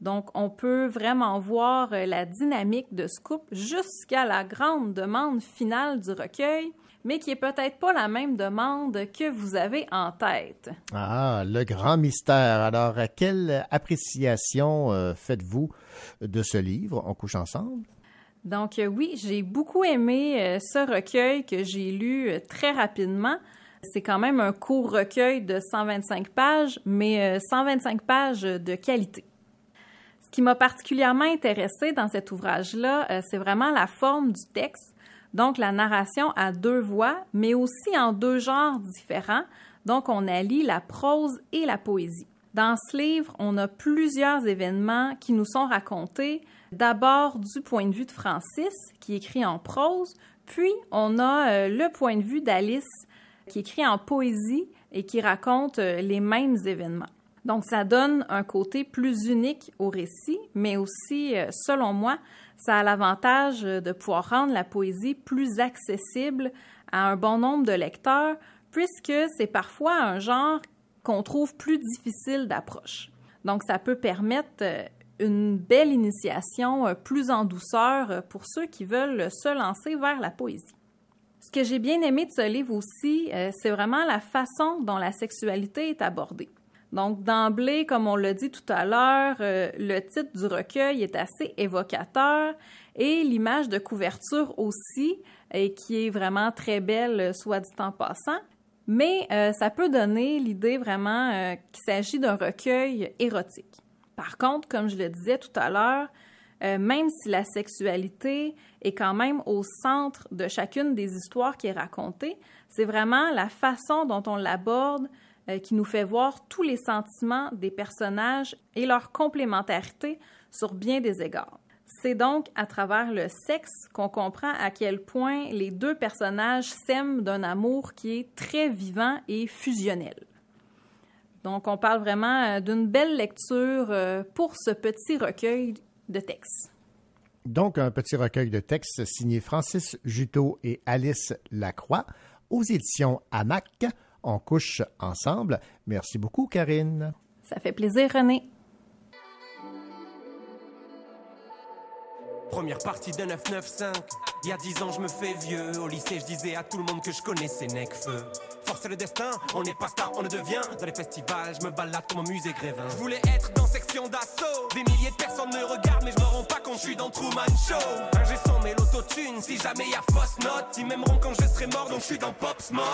Donc, on peut vraiment voir la dynamique de ce couple jusqu'à la grande demande finale du recueil, mais qui est peut-être pas la même demande que vous avez en tête. Ah, le grand mystère. Alors, quelle appréciation euh, faites-vous de ce livre, On couche ensemble? Donc euh, oui, j'ai beaucoup aimé euh, ce recueil que j'ai lu très rapidement. C'est quand même un court recueil de 125 pages, mais 125 pages de qualité. Qui m'a particulièrement intéressé dans cet ouvrage-là, c'est vraiment la forme du texte. Donc, la narration a deux voix, mais aussi en deux genres différents. Donc, on allie la prose et la poésie. Dans ce livre, on a plusieurs événements qui nous sont racontés, d'abord du point de vue de Francis, qui écrit en prose, puis on a euh, le point de vue d'Alice, qui écrit en poésie et qui raconte euh, les mêmes événements. Donc, ça donne un côté plus unique au récit, mais aussi, euh, selon moi, ça a l'avantage de pouvoir rendre la poésie plus accessible à un bon nombre de lecteurs, puisque c'est parfois un genre qu'on trouve plus difficile d'approche. Donc, ça peut permettre euh, une belle initiation euh, plus en douceur euh, pour ceux qui veulent se lancer vers la poésie. Ce que j'ai bien aimé de ce livre aussi, c'est vraiment la façon dont la sexualité est abordée. Donc, d'emblée, comme on l'a dit tout à l'heure, euh, le titre du recueil est assez évocateur et l'image de couverture aussi, et qui est vraiment très belle, soit dit en passant. Mais euh, ça peut donner l'idée vraiment euh, qu'il s'agit d'un recueil érotique. Par contre, comme je le disais tout à l'heure, même si la sexualité est quand même au centre de chacune des histoires qui est racontée, c'est vraiment la façon dont on l'aborde, euh, qui nous fait voir tous les sentiments des personnages et leur complémentarité sur bien des égards. C'est donc à travers le sexe qu'on comprend à quel point les deux personnages s'aiment d'un amour qui est très vivant et fusionnel. Donc on parle vraiment euh, d'une belle lecture euh, pour ce petit recueil de textes. Donc un petit recueil de textes signé Francis Juteau et Alice Lacroix aux éditions AMAC on couche ensemble. Merci beaucoup, Karine. Ça fait plaisir, René. Première partie de 995. Il y a dix ans, je me fais vieux. Au lycée, je disais à tout le monde que je connaissais Necfeu. Force le destin, on n'est pas star, on le devient. Dans les festivals, je me balade comme au musée Grévin. Je voulais être dans section d'assaut. Des milliers de personnes me regardent, mais je me rends pas compte, je suis dans Truman Show. Un j'ai sans mais l'autotune, si jamais y a fausse note. Ils m'aimeront quand je serai mort, donc je suis dans Pop Smoke.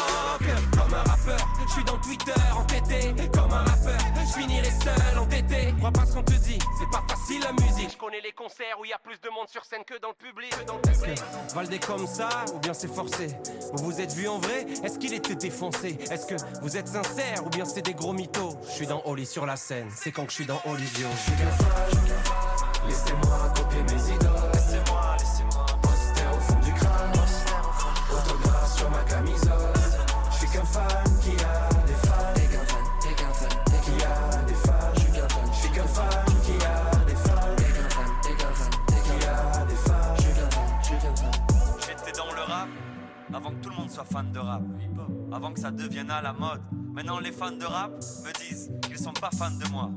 Comme un rappeur, je suis dans Twitter, entêté. Comme un rappeur, je finirai seul, entêté. Crois pas ce qu'on te dit, c'est pas facile la musique. Je connais les concerts où il y a plus de monde sur scène que dans le public. Que dans le public. Valdez comme ça, ou bien c'est forcé? Vous vous êtes vu en vrai Est-ce qu'il était défoncé? Est-ce que vous êtes sincère, ou bien c'est des gros mythos? Je suis dans Oli sur la scène, c'est quand que je suis dans Olivio. Je suis laissez-moi copier mes idoles. Laissez-moi, laissez-moi avant que tout le monde soit fan de rap. Avant que ça devienne à la mode. Maintenant, les fans de rap me disent qu'ils sont pas fans de moi.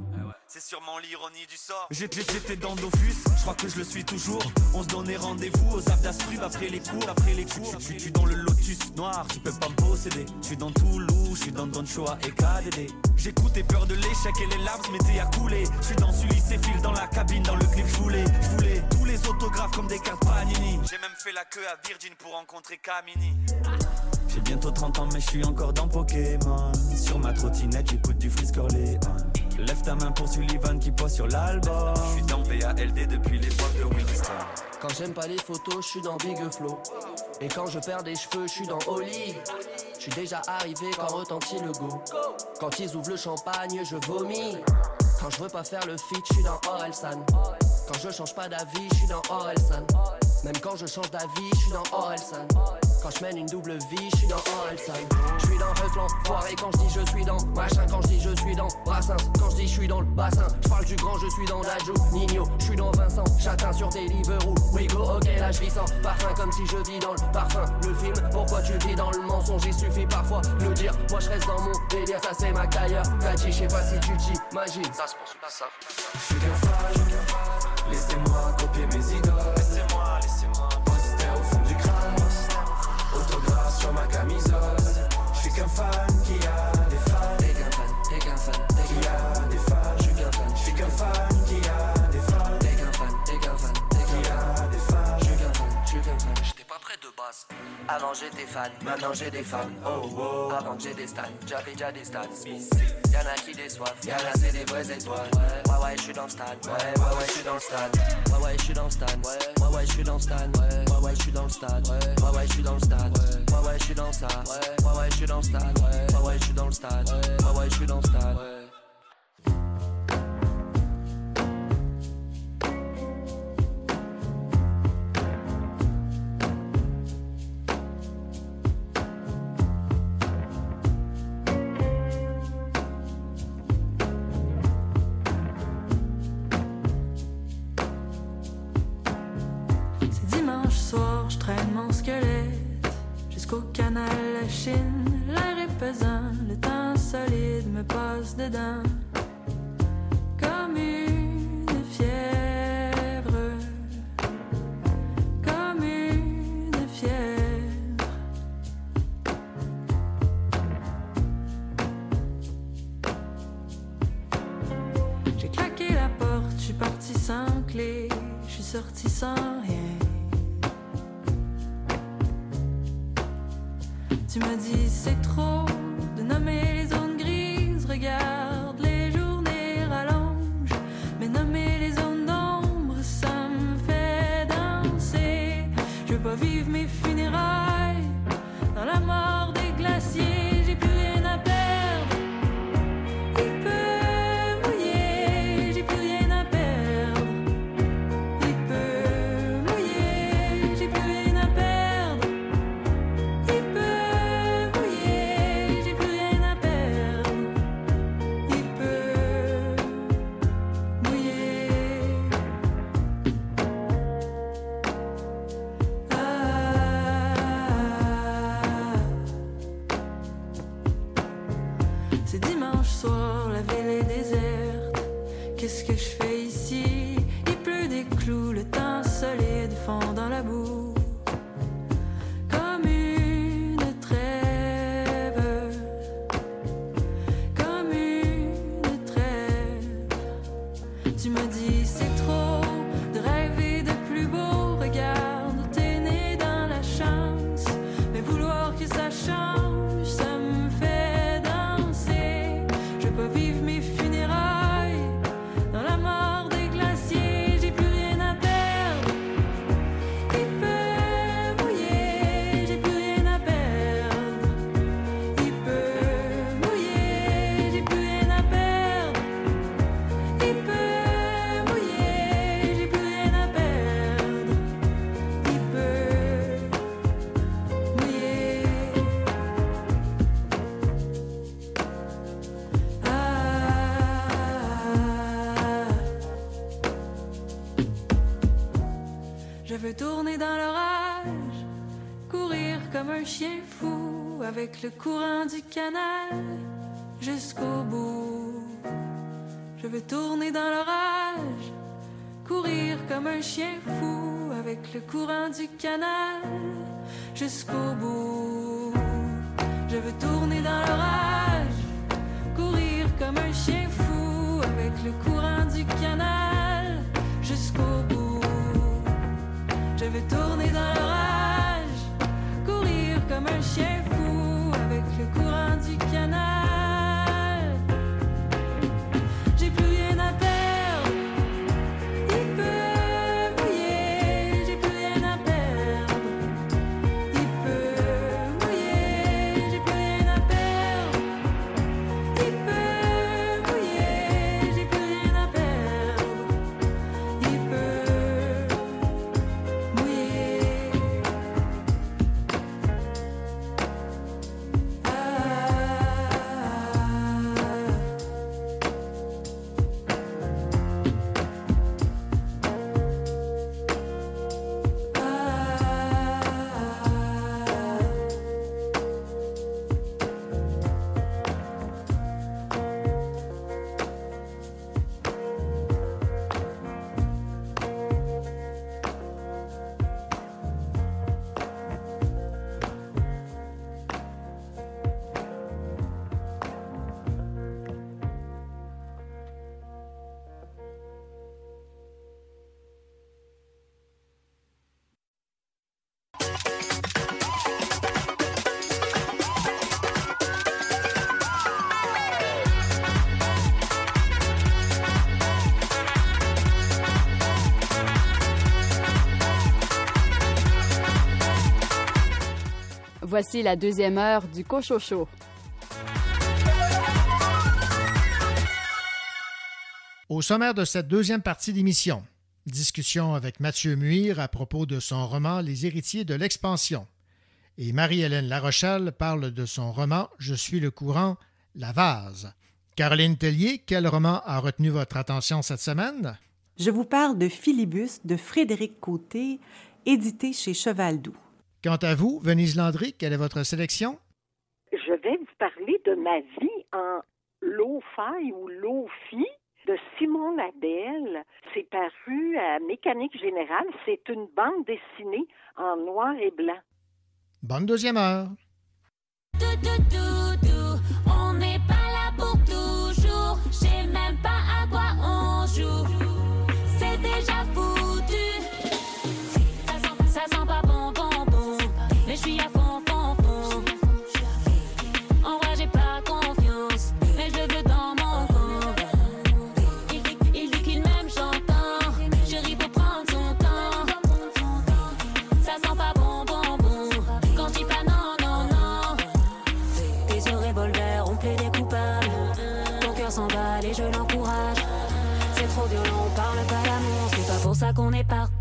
Sûrement l'ironie du sort. J'étais j'étais dans Dofus, je crois que je le suis toujours. On se donnait rendez-vous aux Abdastrub après les cours, après les cours. Je suis dans le Lotus noir, tu peux pas me posséder. Je suis dans Toulouse, je suis dans Don Choa et KDD. J'écoutais peur de l'échec et les larmes se mettaient à couler. Je suis dans Sully et fil dans la cabine, dans le clip, je voulais, je voulais tous les autographes comme des cartes Panini. J'ai même fait la queue à Virgin pour rencontrer Kamini. J'ai bientôt 30 ans mais je suis encore dans Pokémon Sur ma trottinette j'écoute du Freeze Corleone Lève ta main pour Sullivan qui pose sur l'album Je suis dans BALD depuis l'époque de Winston. Quand j'aime pas les photos, je suis dans Big Flow. Et quand je perds des cheveux, je suis dans Oli. Je suis déjà arrivé quand retentit le go. Quand ils ouvrent le champagne, je vomis. Quand je veux pas faire le feat, je suis dans Orelsan. Quand je change pas d'avis, je suis dans Orelsan. Même quand je change d'avis, je suis dans Orelsan. Je mène une double vie, je suis dans Orelsan. Je suis dans Reflan, foiré quand je dis je suis dans machin, quand je dis je suis dans Brassens, quand je dis je suis dans le bassin. Je parle du grand, je suis dans Dajou, Nino, je suis dans Vincent, chacun sur Deliveroo. We go, ok, là je vis sans parfum comme si je vis dans le parfum. Le film, pourquoi tu vis dans le mensonge, il suffit parfois de le dire. Moi je reste dans mon délire, ça c'est ma tailleur. Kachi, je sais pas si tu t'imagines. Ça se poursuit pas ça. Je suis qu'un fan, laissez-moi Je base. Avant j'étais fan, maintenant j'ai des fans. Oh oh. Avant que j'ai des stats, j'avais déjà des stats. Y'en a qui déçoivent, y'en a c'est des vraies étoiles. Ouais ouais, je suis dans le stade. Ouais ouais ouais, je suis dans le stade. Ouais ouais, je suis dans le stade. Ouais ouais, je suis dans le stade. Ouais ouais, je suis dans le stade. Ouais ouais, je suis dans le stade. Ouais ouais, je suis dans ça. Ouais ouais, je suis dans le stade. Ouais ouais, je suis dans le stade. Ouais ouais, je suis dans le stade. dans l'orage, courir comme un chien fou avec le courant du canal jusqu'au bout. Je veux tourner dans l'orage, courir comme un chien fou avec le courant du canal jusqu'au bout. Je veux tourner dans l'orage. Voici la deuxième heure du Cochocho. Au sommaire de cette deuxième partie d'émission, discussion avec Mathieu Muir à propos de son roman Les héritiers de l'expansion. Et Marie-Hélène Larochelle parle de son roman Je suis le courant, La vase. Caroline Tellier, quel roman a retenu votre attention cette semaine? Je vous parle de Philibus de Frédéric Côté, édité chez Cheval Doux. Quant à vous, Venise Landry, quelle est votre sélection? Je vais vous parler de ma vie en lo-fi ou lo-fi de Simon Labelle. C'est paru à Mécanique Générale. C'est une bande dessinée en noir et blanc. Bonne deuxième heure.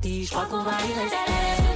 e jogo mais na estrela.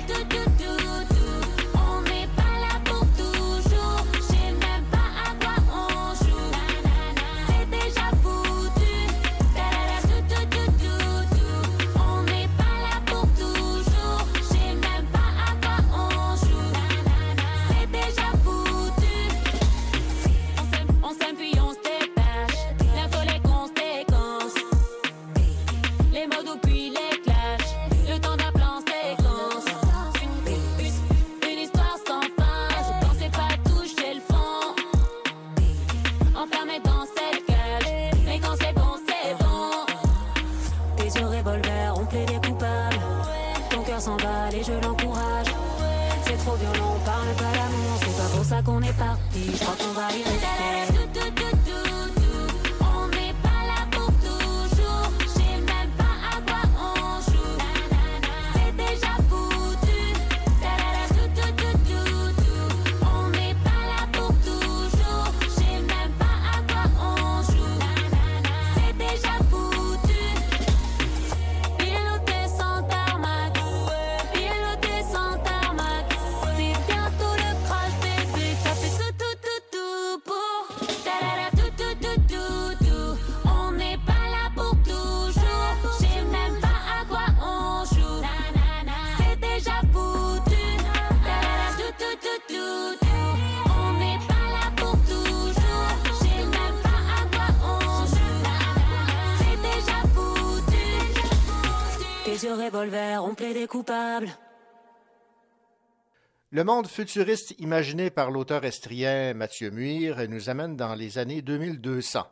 Le monde futuriste imaginé par l'auteur estrien Mathieu Muir nous amène dans les années 2200.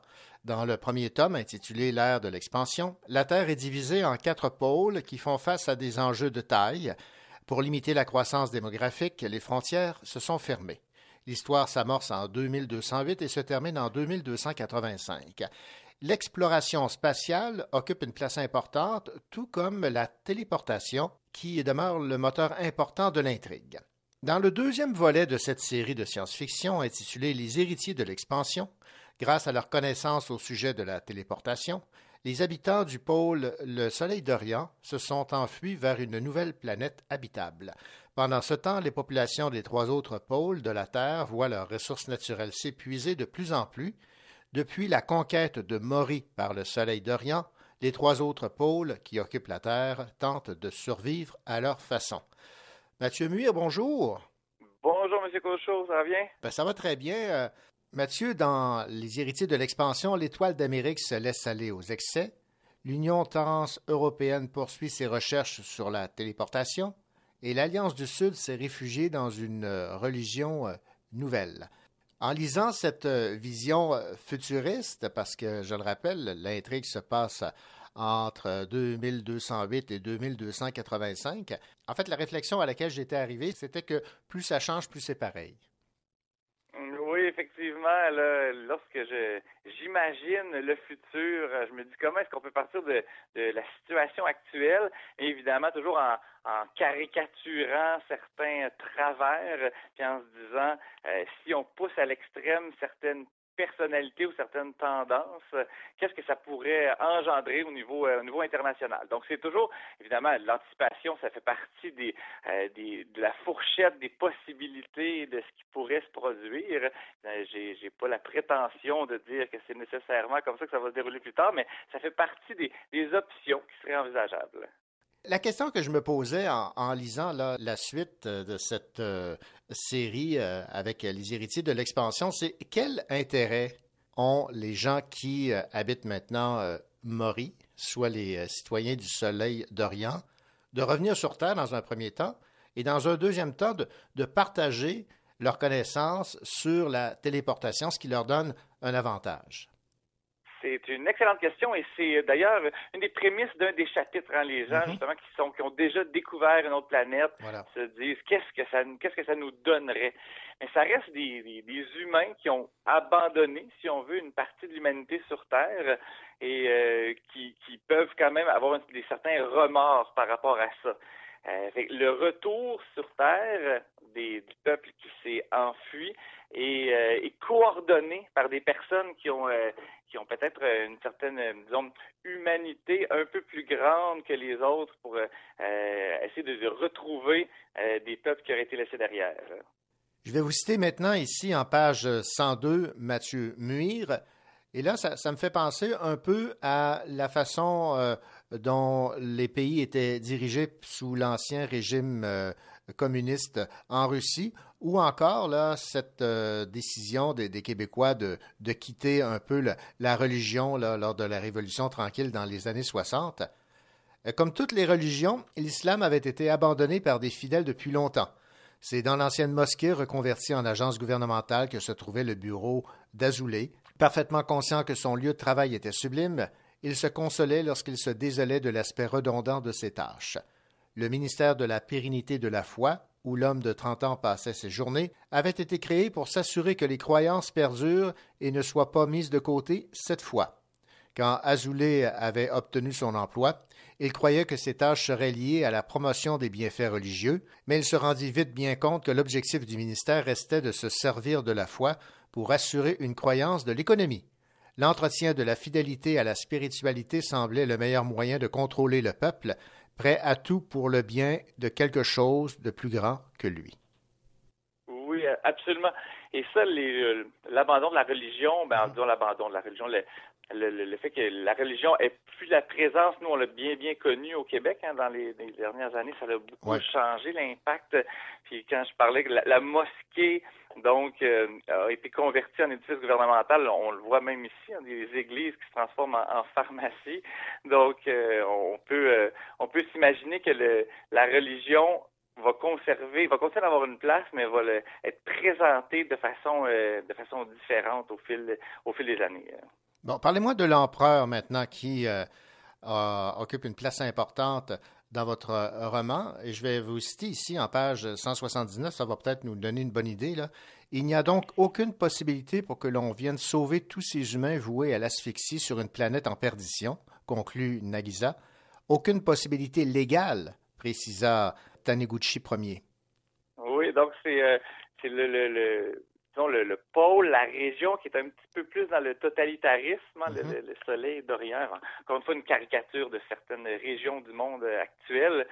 Dans le premier tome, intitulé L'ère de l'expansion, la Terre est divisée en quatre pôles qui font face à des enjeux de taille. Pour limiter la croissance démographique, les frontières se sont fermées. L'histoire s'amorce en 2208 et se termine en 2285. L'exploration spatiale occupe une place importante, tout comme la téléportation, qui demeure le moteur important de l'intrigue. Dans le deuxième volet de cette série de science-fiction intitulée Les héritiers de l'expansion, grâce à leur connaissance au sujet de la téléportation, les habitants du pôle Le Soleil d'Orient se sont enfuis vers une nouvelle planète habitable. Pendant ce temps, les populations des trois autres pôles de la Terre voient leurs ressources naturelles s'épuiser de plus en plus. Depuis la conquête de Maury par le Soleil d'Orient, les trois autres pôles qui occupent la Terre tentent de survivre à leur façon. Mathieu Muir, bonjour. Bonjour, M. Cochot, ça va bien? Ben, ça va très bien. Euh, Mathieu, dans Les héritiers de l'expansion, l'étoile d'Amérique se laisse aller aux excès. L'Union trans-européenne poursuit ses recherches sur la téléportation et l'Alliance du Sud s'est réfugiée dans une euh, religion euh, nouvelle. En lisant cette vision futuriste, parce que je le rappelle, l'intrigue se passe entre 2208 et 2285. En fait, la réflexion à laquelle j'étais arrivé, c'était que plus ça change, plus c'est pareil. Effectivement, là, lorsque je j'imagine le futur, je me dis comment est-ce qu'on peut partir de, de, la situation actuelle, évidemment toujours en, en, caricaturant certains travers, puis en se disant euh, si on pousse à l'extrême certaines personnalités ou certaines tendances, qu'est-ce que ça pourrait engendrer au niveau, euh, au niveau international? Donc, c'est toujours, évidemment, l'anticipation, ça fait partie euh, de la fourchette des possibilités de ce qui pourrait se produire. Euh, j'ai, pas la prétention de dire que c'est nécessairement comme ça que ça va se dérouler plus tard, mais ça fait partie des options qui seraient envisageables. La question que je me posais en, lisant la suite euh, de cette euh, série euh, avec les héritiers de l'expansion, c'est quel intérêt ont les gens qui habitent maintenant Maury, soit les citoyens du Soleil d'Orient, de revenir sur Terre dans un premier temps et dans un deuxième temps de partager leurs connaissances sur la téléportation, ce qui leur donne un avantage? C'est une excellente question et c'est d'ailleurs une des prémices d'un des chapitres. Hein, les gens, mhm. justement, qui, sont, qui ont déjà découvert une autre planète se disent qu'est-ce que ça, qu'est-ce que ça nous donnerait? Mais ça reste des, des, humains qui ont abandonné, si on veut, une partie de l'humanité sur Terre et euh, qui, qui peuvent quand même avoir des certains remords par rapport à ça. Euh, le retour sur Terre des, du peuple qui s'est enfui est, euh, est, coordonné par des personnes qui ont euh, qui ont peut-être une certaine disons, humanité un peu plus grande que les autres pour essayer de, retrouver des peuples qui auraient été laissés derrière. Je vais vous citer maintenant ici en page 102 Mathieu Muir. Et là, ça, me fait penser un peu à la façon dont les pays étaient dirigés sous l'ancien régime euh, communiste en Russie, ou encore là, cette euh, décision des, Québécois de, quitter un peu la, religion lors de la Révolution tranquille dans les années 60. Euh, comme toutes les religions, l'islam avait été abandonné par des fidèles depuis longtemps. C'est dans l'ancienne mosquée reconvertie en agence gouvernementale que se trouvait le bureau d'Azoulay. Parfaitement conscient que son lieu de travail était sublime, il se consolait lorsqu'il se désolait de l'aspect redondant de ses tâches. Le ministère de la pérennité de la foi, où l'homme de trente ans passait ses journées, avait été créé pour s'assurer que les croyances perdurent et ne soient pas mises de côté cette fois. Quand Azoulay avait obtenu son emploi, il croyait que ses tâches seraient liées à la promotion des bienfaits religieux, mais il se rendit vite bien compte que l'objectif du ministère restait de se servir de la foi pour assurer une croyance de l'économie. L'entretien de la fidélité à la spiritualité semblait le meilleur moyen de contrôler le peuple, prêt à tout pour le bien de quelque chose de plus grand que lui. Oui, absolument. Et ça, euh, l'abandon de la religion, ben, en disant l'abandon de la religion, le, le, le, fait que la religion ait plus la présence, nous on l'a bien bien connu au Québec hein, dans les, les, dernières années, ça a beaucoup Ouais. changé l'impact. Puis quand je parlais que la, la mosquée donc euh, a été convertie en édifice gouvernemental, on le voit même ici, hein, des églises qui se transforment en, en pharmacie. Donc euh, on peut euh, on peut s'imaginer que le, la religion va conserver, va continuer d'avoir une place, mais va le- être présentée de façon de façon différente au fil au fil des années. Parlez-moi de l'empereur maintenant qui euh, occupe une place importante dans votre euh, roman. Et je vais vous citer ici en page 179, ça va peut-être nous donner une bonne idée. Il n'y a donc aucune possibilité pour que l'on vienne sauver tous ces humains voués à l'asphyxie sur une planète en perdition, conclut Nagisa. Aucune possibilité légale, précisa Taniguchi Ier. Oui, donc c'est euh, le, le, disons le, le pôle, la région qui est un petit peu plus dans le totalitarisme, hein, le- Mhm. le, le soleil d'Orient. Encore une fois, une caricature de certaines régions du monde euh, actuel.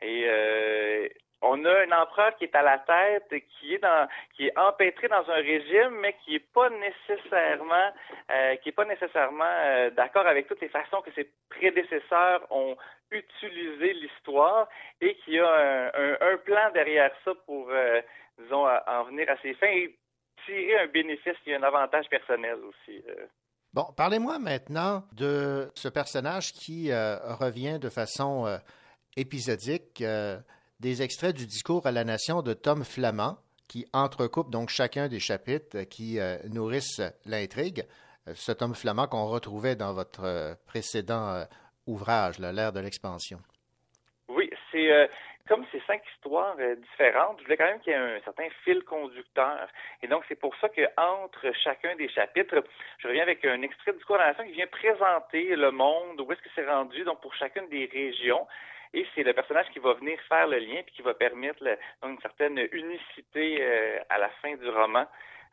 Et euh, on a un empereur qui est à la tête, qui est dans, qui est empêtré dans un régime, mais qui est pas nécessairement, euh, qui est pas nécessairement euh, d'accord avec toutes les façons que ses prédécesseurs ont utilisé l'histoire et qui a un, un, un plan derrière ça pour, euh, disons, en venir à ses fins et tirer un bénéfice a un avantage personnel aussi. euh. Bon, parlez-moi maintenant de ce personnage qui euh, revient de façon euh, épisodique, euh, des extraits du discours à la nation de Tom Flamand, qui entrecoupe donc chacun des chapitres qui nourrissent l'intrigue. Ce Tom Flamand qu'on retrouvait dans votre précédent ouvrage, L'ère de l'expansion. Oui, c'est comme ces cinq histoires euh, différentes, je voulais quand même qu'il y ait un certain fil conducteur. Et donc, c'est pour ça que entre chacun des chapitres, je reviens avec un extrait du discours de la nation qui vient présenter le monde, où est-ce que c'est rendu, donc pour chacune des régions. Et c'est le personnage qui va venir faire le lien puis qui va permettre donc une certaine unicité euh, à la fin du roman.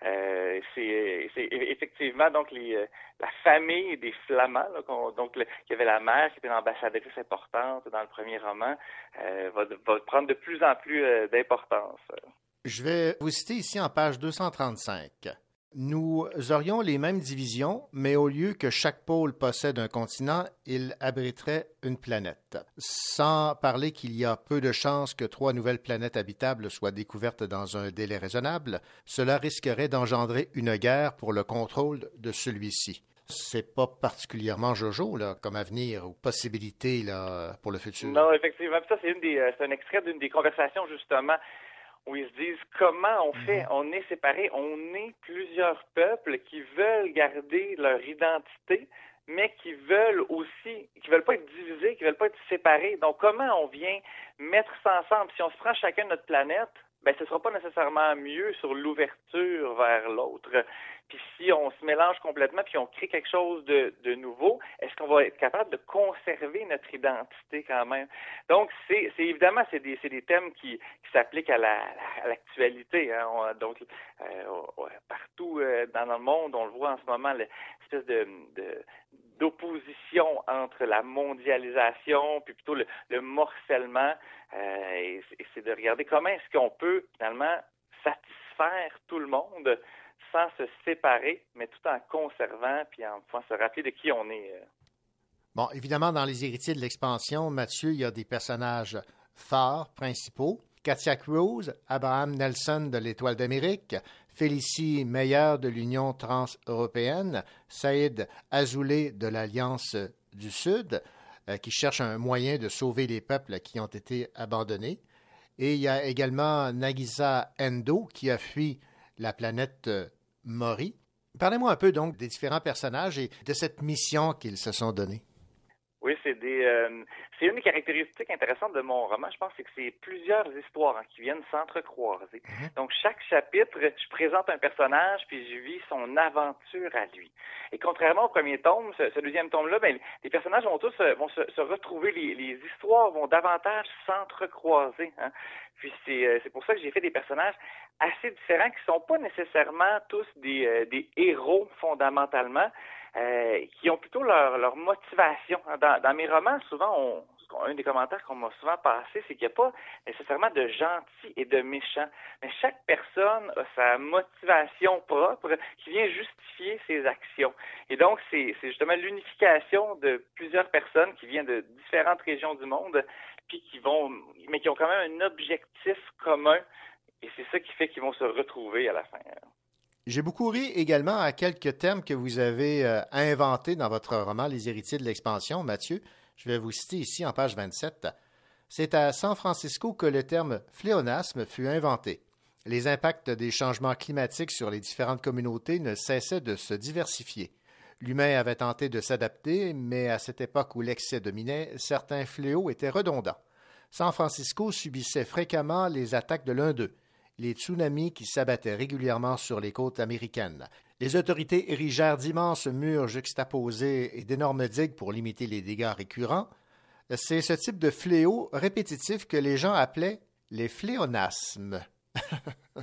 Euh, c'est effectivement donc euh, la famille des Flamands, là, donc il y avait la mère qui était une ambassadrice importante dans le premier roman, euh, va, prendre de plus en plus d'importance. Je vais vous citer ici en page 235. Nous aurions les mêmes divisions, mais au lieu que chaque pôle possède un continent, il abriterait une planète. Sans parler qu'il y a peu de chances que trois nouvelles planètes habitables soient découvertes dans un délai raisonnable, cela risquerait d'engendrer une guerre pour le contrôle de celui-ci. C'est pas particulièrement Jojo là, comme avenir ou possibilité pour le futur. Non, effectivement. Ça, euh, c'est un extrait d'une des conversations justement où ils se disent comment on fait, on est séparés, on est plusieurs peuples qui veulent garder leur identité, mais qui veulent aussi, qui veulent pas être divisés, qui veulent pas être séparés. Donc comment on vient mettre ça ensemble? Si on se prend chacun notre planète, ben ce sera pas nécessairement mieux sur l'ouverture vers l'autre. Puis si on se mélange complètement, puis on crée quelque chose de, nouveau, est-ce qu'on va être capable de conserver notre identité quand même? Donc, c'est évidemment, c'est des, thèmes qui, s'appliquent à la- l'actualité. Hein. On- donc, euh, partout euh, dans le monde, on le voit en ce moment, l'espèce de, d'opposition entre la mondialisation, puis plutôt le, le morcellement. Euh, et c'est de regarder comment est-ce qu'on peut finalement satisfaire tout le monde sans se séparer, mais tout en conservant puis en pouvant se rappeler de qui on est. euh. Bon, évidemment, dans Les Héritiers de l'Expansion, Mathieu, il y a des personnages forts, principaux. Katia Cruz, Abraham Nelson de l'Étoile d'Amérique, Félicie Meyer de l'Union trans-européenne, Saïd Azoulay de l'Alliance du Sud, euh, qui cherche un moyen de sauver les peuples qui ont été abandonnés. Et il y a également Nagisa Endo, qui a fui la planète Mori. Parlez-moi un peu donc des différents personnages et de cette mission qu'ils se sont donnés. Oui, c'est des, euh, c'est une des caractéristiques intéressantes de mon roman. Je pense c'est que c'est plusieurs histoires hein, qui viennent s'entrecroiser. Donc chaque chapitre, je présente un personnage puis je vis son aventure à lui. Et contrairement au premier tome, ce, ce deuxième tome-là, ben, les personnages vont tous euh, vont se, se retrouver, les, les histoires vont davantage s'entrecroiser. Hein. Puis c'est, euh, c'est pour ça que j'ai fait des personnages assez différents qui sont pas nécessairement tous des, des héros fondamentalement, euh, qui ont plutôt leur, leur motivation. Dans, dans mes romans, souvent, on, un des commentaires qu'on m'a souvent passé, c'est qu'il n'y a pas nécessairement de gentils et de méchants, mais chaque personne a sa motivation propre qui vient justifier ses actions. Et donc, c'est justement l'unification de plusieurs personnes qui viennent de différentes régions du monde, puis qui vont, mais qui ont quand même un objectif commun. Et c'est ça qui fait qu'ils vont se retrouver à la fin. J'ai beaucoup ri également à quelques termes que vous avez euh, inventés dans votre roman Les héritiers de l'expansion, Mathieu. Je vais vous citer ici en page 27. C'est à San Francisco que le terme fléonasme fut inventé. Les impacts des changements climatiques sur les différentes communautés ne cessaient de se diversifier. L'humain avait tenté de s'adapter, mais à cette époque où l'excès dominait, certains fléaux étaient redondants. San Francisco subissait fréquemment les attaques de l'un d'eux les tsunamis qui s'abattaient régulièrement sur les côtes américaines. Les autorités érigèrent d'immenses murs juxtaposés et d'énormes digues pour limiter les dégâts récurrents. C'est ce type de fléau répétitif que les gens appelaient les fléonasmes. [LAUGHS]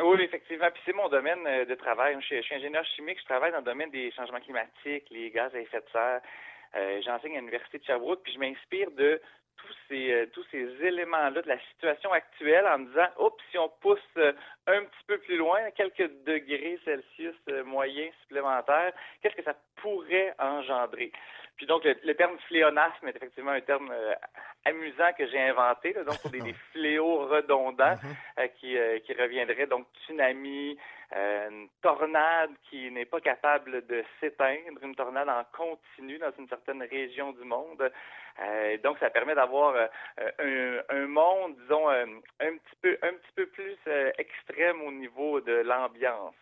oui, effectivement. Puis c'est mon domaine euh, de travail. Je suis, ingénieur chimique. Je travaille dans le domaine des changements climatiques, les gaz à effet de serre. Euh, j'enseigne à l'Université de Sherbrooke, puis je m'inspire de tous ces, euh, tous ces éléments-là de la situation actuelle en disant, oups, si on pousse euh, un petit peu plus loin, quelques degrés Celsius euh, moyens supplémentaires, qu'est-ce que ça pourrait engendrer? Puis donc, le, terme fléonasme est effectivement un terme amusant que j'ai inventé, donc pour des, [LAUGHS] fléaux redondants mm-hmm. qui, qui reviendraient, donc tsunami, une tornade qui n'est pas capable de s'éteindre, une tornade en continu dans une certaine région du monde. Euh, donc, ça permet d'avoir euh, un, monde, disons, euh, un petit peu, un petit peu plus extrême au niveau de l'ambiance.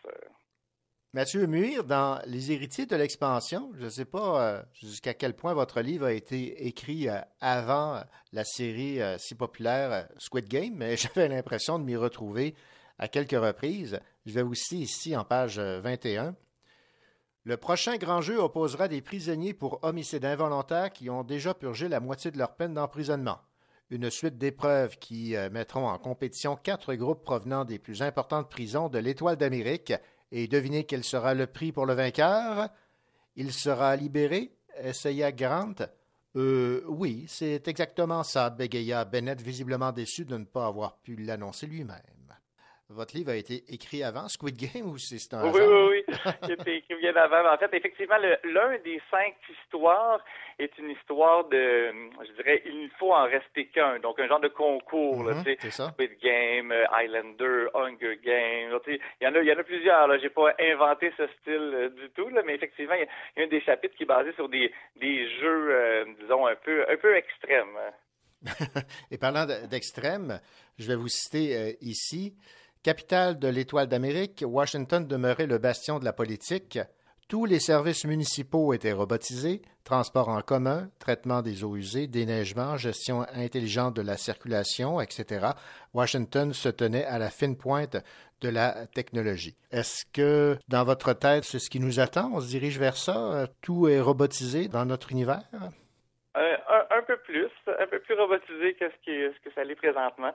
Mathieu Muir, dans Les héritiers de l'expansion, je ne sais pas jusqu'à quel point votre livre a été écrit avant la série si populaire Squid Game, mais [LAUGHS] j'avais l'impression de m'y retrouver à quelques reprises. Je vais aussi ici en page 21. Le prochain grand jeu opposera des prisonniers pour homicide involontaire qui ont déjà purgé la moitié de leur peine d'emprisonnement. Une suite d'épreuves qui euh, mettront en compétition quatre groupes provenant des plus importantes prisons de l'Étoile d'Amérique. Et devinez quel sera le prix pour le vainqueur? Il sera libéré? essaya Grant. Euh, oui, c'est exactement ça, bégaya Bennett, visiblement déçu de ne pas avoir pu l'annoncer lui-même. Votre livre a été écrit avant Squid Game ou c'est un Oui, oui, oui. [LAUGHS] Il a été écrit bien avant. En fait, effectivement, l'un des cinq histoires est une histoire de, je dirais, il ne faut en rester qu'un. Donc, un genre de concours, mm -hmm, ça. Squid Game, euh, Highlander, Hunger Game. il, y en a, il y en a plusieurs. Je n'ai pas inventé ce style euh, du tout, là, mais effectivement, il y, a, un des chapitres qui est basé sur des, des jeux, euh, disons, un peu, un peu extrêmes. [LAUGHS] Et parlant d'extrêmes, je vais vous citer ici. Capitale de l'Étoile d'Amérique, Washington demeurait le bastion de la politique. Tous les services municipaux étaient robotisés, transport en commun, traitement des eaux usées, déneigement, gestion intelligente de la circulation, etc. Washington se tenait à la fine pointe de la technologie. Est-ce que dans votre tête, c'est ce qui nous attend? On se dirige vers ça? Tout est robotisé dans notre univers? Euh, un, peu plus, un peu plus robotisé que ce, ce que ça l'est présentement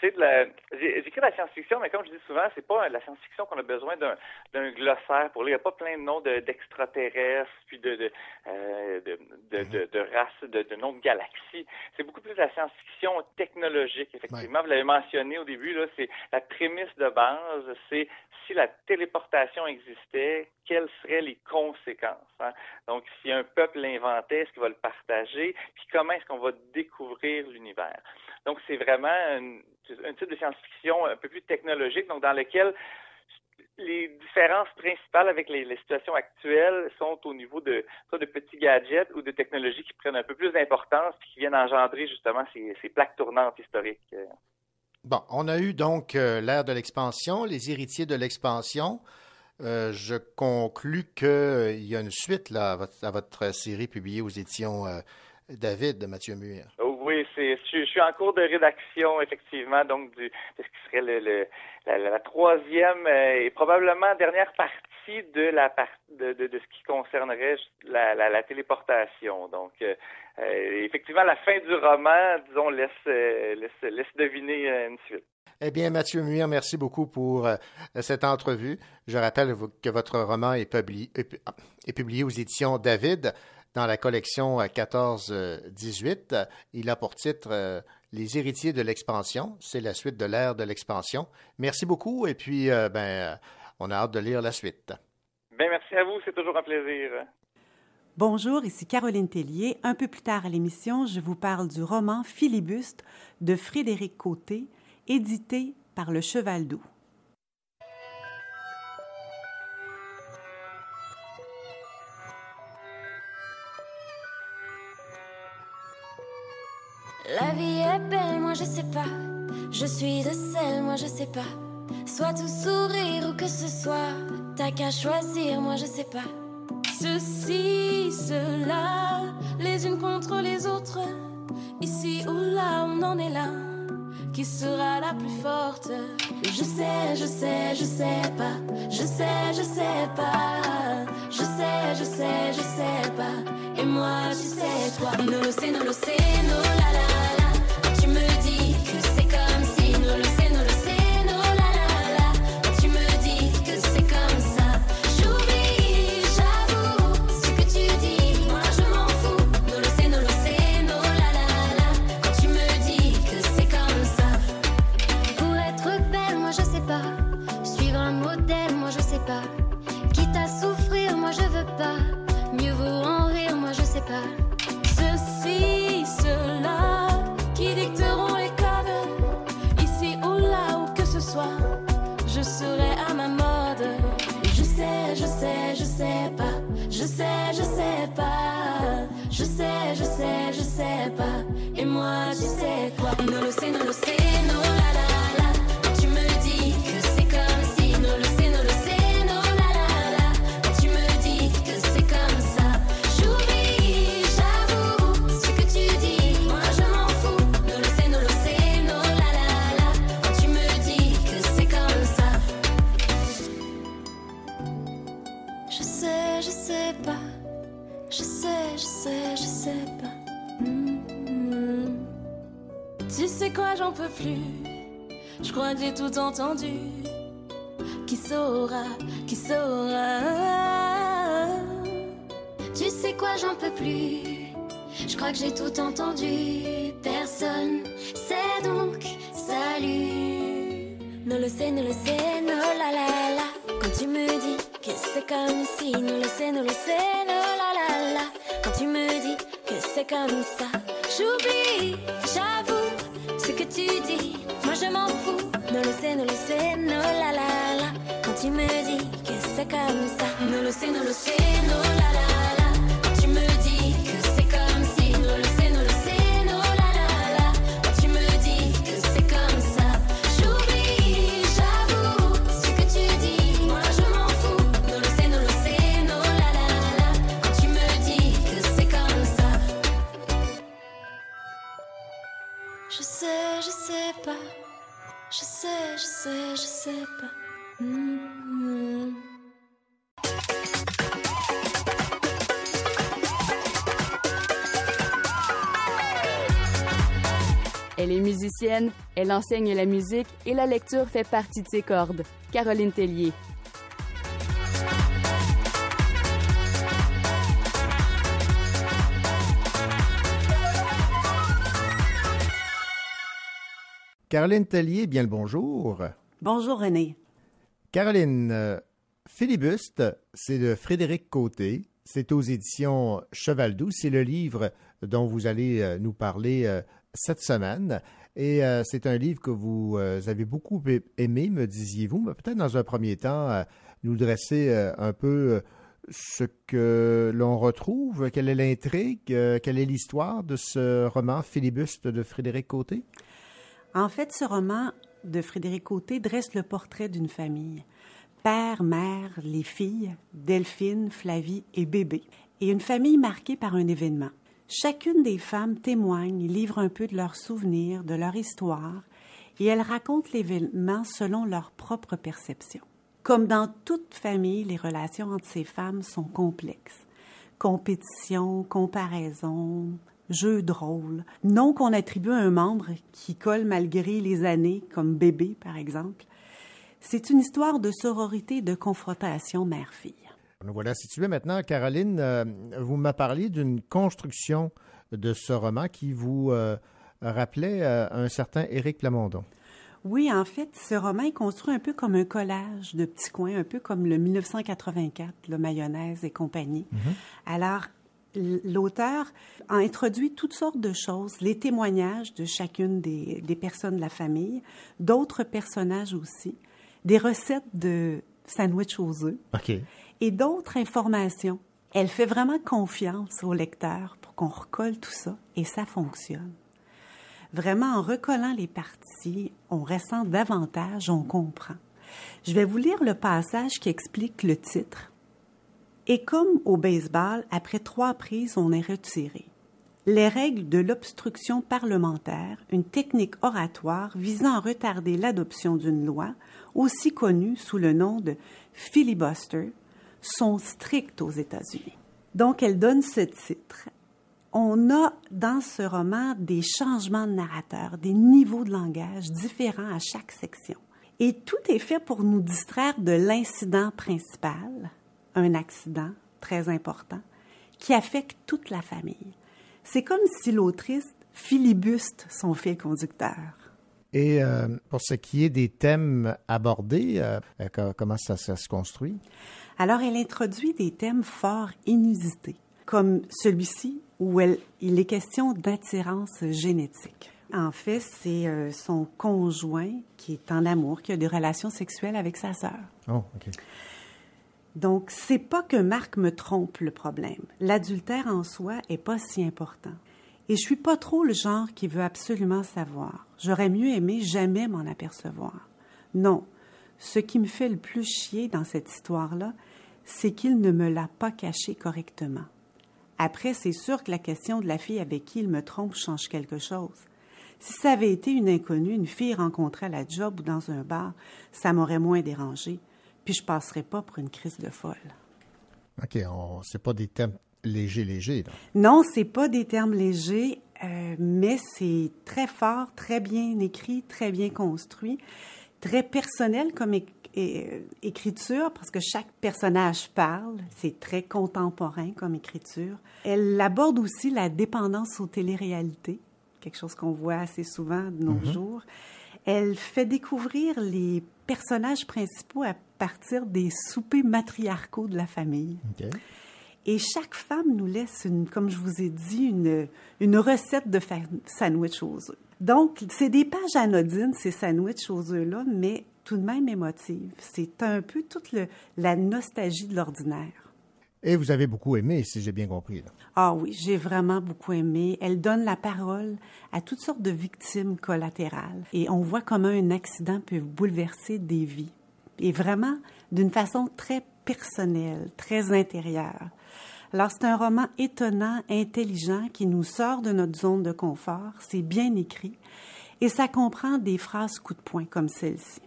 c'est de la. J'écris de la science-fiction, mais comme je dis souvent, c'est pas la science-fiction qu'on a besoin d'un glossaire pour lire. Il n'y a pas plein de noms d'extraterrestres, puis de de, euh, de, de, de, races, de, de noms de galaxies. C'est beaucoup plus de la science-fiction technologique, effectivement. Vous l'avez mentionné au début, là, c'est la prémisse de base, c'est si la téléportation existait, quelles seraient les conséquences. Hein? Donc, si un peuple l'inventait, est-ce qu'il va le partager? Puis comment est-ce qu'on va découvrir l'univers? Donc, c'est vraiment un type de science-fiction un peu plus technologique, donc dans lequel les différences principales avec les, situations actuelles sont au niveau de, de petits gadgets ou de technologies qui prennent un peu plus d'importance et qui viennent engendrer justement ces, plaques tournantes historiques. Bon, on a eu donc euh, l'ère de l'expansion, les héritiers de l'expansion. Euh, je conclus qu'il euh, y a une suite là, à, votre, série publiée aux éditions David de Mathieu Muir. Oui, c'est, je, suis en cours de rédaction, effectivement, donc du, de ce qui serait le, la, troisième euh, et probablement dernière partie de la de, de, ce qui concernerait la, la, téléportation. Donc, euh, euh, effectivement, la fin du roman, disons, laisse, laisse, laisse deviner une suite. Eh bien, Mathieu Muir, merci beaucoup pour cette entrevue. Je rappelle que votre roman est publié, est publié aux éditions David. Dans la collection 14-18. Il a pour titre Les héritiers de l'expansion. C'est la suite de l'ère de l'expansion. Merci beaucoup et puis ben, on a hâte de lire la suite. Ben, merci à vous, c'est toujours un plaisir. Bonjour, ici Caroline Tellier. Un peu plus tard à l'émission, je vous parle du roman Filibuste de Frédéric Côté, édité par Le Cheval Doux. Suis de celle, moi je sais pas. Soit tout sourire ou que ce soit. T'as qu'à choisir, moi je sais pas. Ceci, cela, les unes contre les autres. Ici ou là, on en est là. Qui sera la plus forte? Je sais, je sais, je sais pas. Je sais, je sais pas. Je sais, je sais, je sais pas. Et moi, tu sais quoi Non le sais, non le sais, non la plus. Je crois que j'ai tout entendu. Qui saura, qui saura? Tu sais quoi, j'en peux plus. Je crois que j'ai tout entendu. Personne sait donc. Salut. Ne le sais, ne le sais, non la la la. Quand tu me dis que c'est comme si. Ne le sais, ne le sais, non la la la. Quand tu me dis que c'est comme ça. J'oublie, j'avoue tu dis. Moi je m'en fous. Ne le sais, ne le sais, non la la la. Quand tu me dis que c'est comme ça. Ne le sais, ne le sais, non la. Je. Elle est musicienne, elle enseigne la musique et la lecture fait partie de ses cordes. Caroline Tellier. Caroline Tellier, bien le bonjour. Bonjour René. Caroline, euh, Filibuste, c'est de Frédéric Côté. C'est aux éditions Cheval Doux. C'est le livre dont vous allez euh, nous parler euh, cette semaine. Et c'est un livre que vous avez beaucoup aimé, me disiez-vous. Mais peut-être dans un premier temps, nous dresser un peu ce que l'on retrouve, quelle est l'intrigue, quelle est l'histoire de ce roman Filibuste de Frédéric Côté? En fait, ce roman de Frédéric Côté dresse le portrait d'une famille. Père, mère, les filles, Delphine, Flavie et bébé. Et une famille marquée par un événement. Chacune des femmes témoigne, livre un peu de leurs souvenirs, de leur histoire, et elles racontent l'événement selon leur propre perception. Comme dans toute famille, les relations entre ces femmes sont complexes. Compétition, comparaison, jeu de rôle, nom qu'on attribue à un membre qui colle malgré les années, comme bébé par exemple. C'est une histoire de sororité et de confrontation mère-fille. Nous voilà situés maintenant. Caroline, euh, vous m'avez parlé d'une construction de ce roman qui vous euh, rappelait euh, un certain Éric Plamondon. Oui, en fait, ce roman est construit un peu comme un collage de petits coins, un peu comme le 1984, le mayonnaise et compagnie. Alors, l- l'auteur a introduit toutes sortes de choses, les témoignages de chacune des, des personnes de la famille, d'autres personnages aussi, des recettes de sandwich aux œufs OK. et d'autres informations. Elle fait vraiment confiance au lecteur pour qu'on recolle tout ça et ça fonctionne. Vraiment, en recollant les parties, on ressent davantage, on comprend. Je vais vous lire le passage qui explique le titre. Et comme au baseball, après trois prises, on est retiré. Les règles de l'obstruction parlementaire, une technique oratoire visant à retarder l'adoption d'une loi, aussi connue sous le nom de filibuster, sont strictes aux États-Unis. Donc, elle donne ce titre. On a dans ce roman des changements de narrateur, des niveaux de langage différents à chaque section. Et tout est fait pour nous distraire de l'incident principal, un accident très important, qui affecte toute la famille. C'est comme si l'autrice filibuste son fil conducteur. Et euh, pour ce qui est des thèmes abordés, euh, euh, co- comment ça, ça se construit? Alors, elle introduit des thèmes fort inusités, comme celui-ci où elle- il est question d'attirance génétique. En fait, c'est euh, son conjoint qui est en amour, qui a des relations sexuelles avec sa sœur. Oh, OK. Donc, c'est pas que Marc me trompe le problème. L'adultère en soi est pas si important. Et je suis pas trop le genre qui veut absolument savoir. J'aurais mieux aimé jamais m'en apercevoir. Non. Ce qui me fait le plus chier dans cette histoire-là, c'est qu'il ne me l'a pas caché correctement. Après, c'est sûr que la question de la fille avec qui il me trompe change quelque chose. Si ça avait été une inconnue, une fille rencontrée à la job ou dans un bar, ça m'aurait moins dérangé, puis je passerais pas pour une crise de folle. OK, on, c'est pas des thèmes légers, légers. là. Non, c'est pas des termes légers, euh, mais c'est très fort, très bien écrit, très bien construit, très personnel comme écriture, parce que chaque personnage parle. C'est très contemporain comme écriture. Elle aborde aussi la dépendance aux téléréalités, quelque chose qu'on voit assez souvent de nos Mhm. jours. Elle fait découvrir les personnages principaux à partir des soupers matriarcaux de la famille. Et chaque femme nous laisse, une, comme je vous ai dit, une, une recette de sandwich aux œufs. Donc, c'est des pages anodines, ces sandwichs aux œufs-là, mais tout de même émotives. C'est un peu toute le- la nostalgie de l'ordinaire. Et vous avez beaucoup aimé, si j'ai bien compris. Ah oui, j'ai vraiment beaucoup aimé. Elle donne la parole à toutes sortes de victimes collatérales. Et on voit comment un accident peut bouleverser des vies. Et vraiment d'une façon très personnelle, très intérieure. Alors c'est un roman étonnant, intelligent, qui nous sort de notre zone de confort. C'est bien écrit. Et ça comprend des phrases coup de poing comme celle-ci.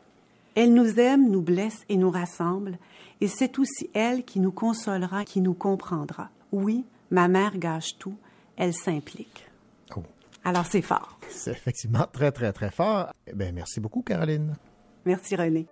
Elle nous aime, nous blesse et nous rassemble, et c'est aussi elle qui nous consolera, qui nous comprendra. Oui, ma mère gâche tout, elle s'implique. Oh. Alors c'est fort. C'est effectivement très, très, très fort. Eh bien, merci beaucoup, Caroline. Merci René.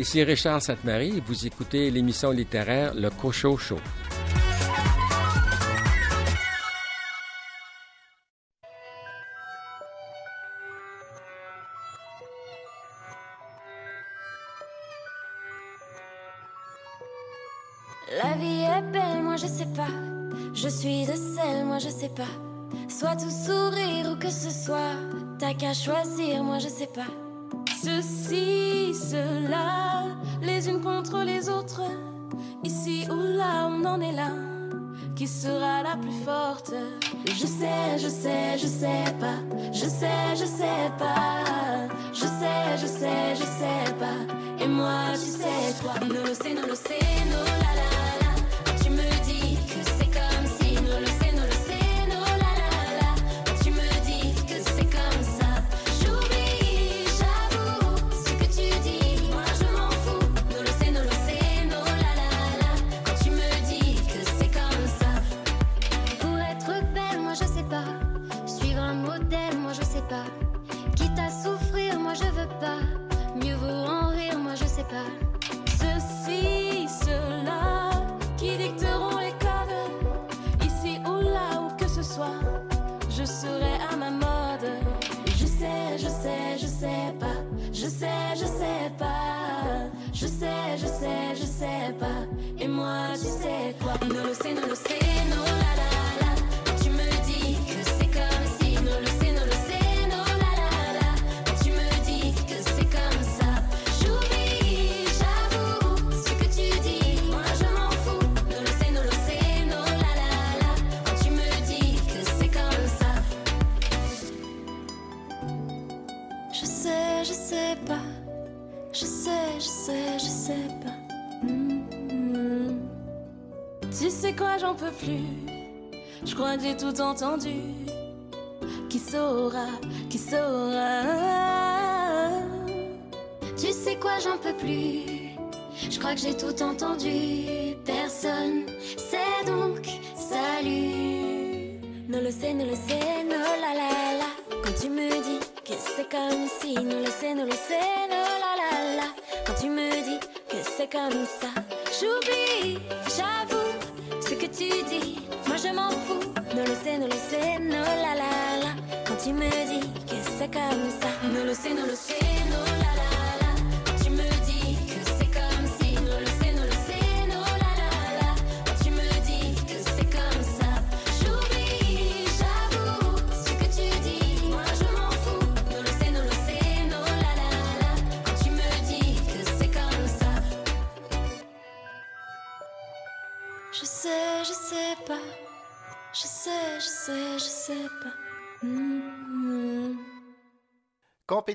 Ici Richard Sainte-Marie vous écoutez l'émission littéraire Le Cochot Show.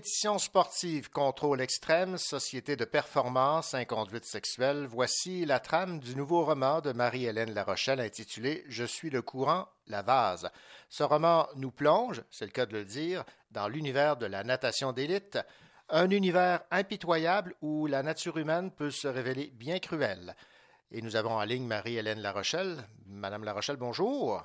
Compétition sportive, contrôle extrême, société de performance, inconduite sexuelle, voici la trame du nouveau roman de Marie-Hélène Larochelle intitulé Je suis le courant, la vase. Ce roman nous plonge, c'est le cas de le dire, dans l'univers de la natation d'élite, un univers impitoyable où la nature humaine peut se révéler bien cruelle. Et nous avons en ligne Marie-Hélène Larochelle. Madame Larochelle, bonjour.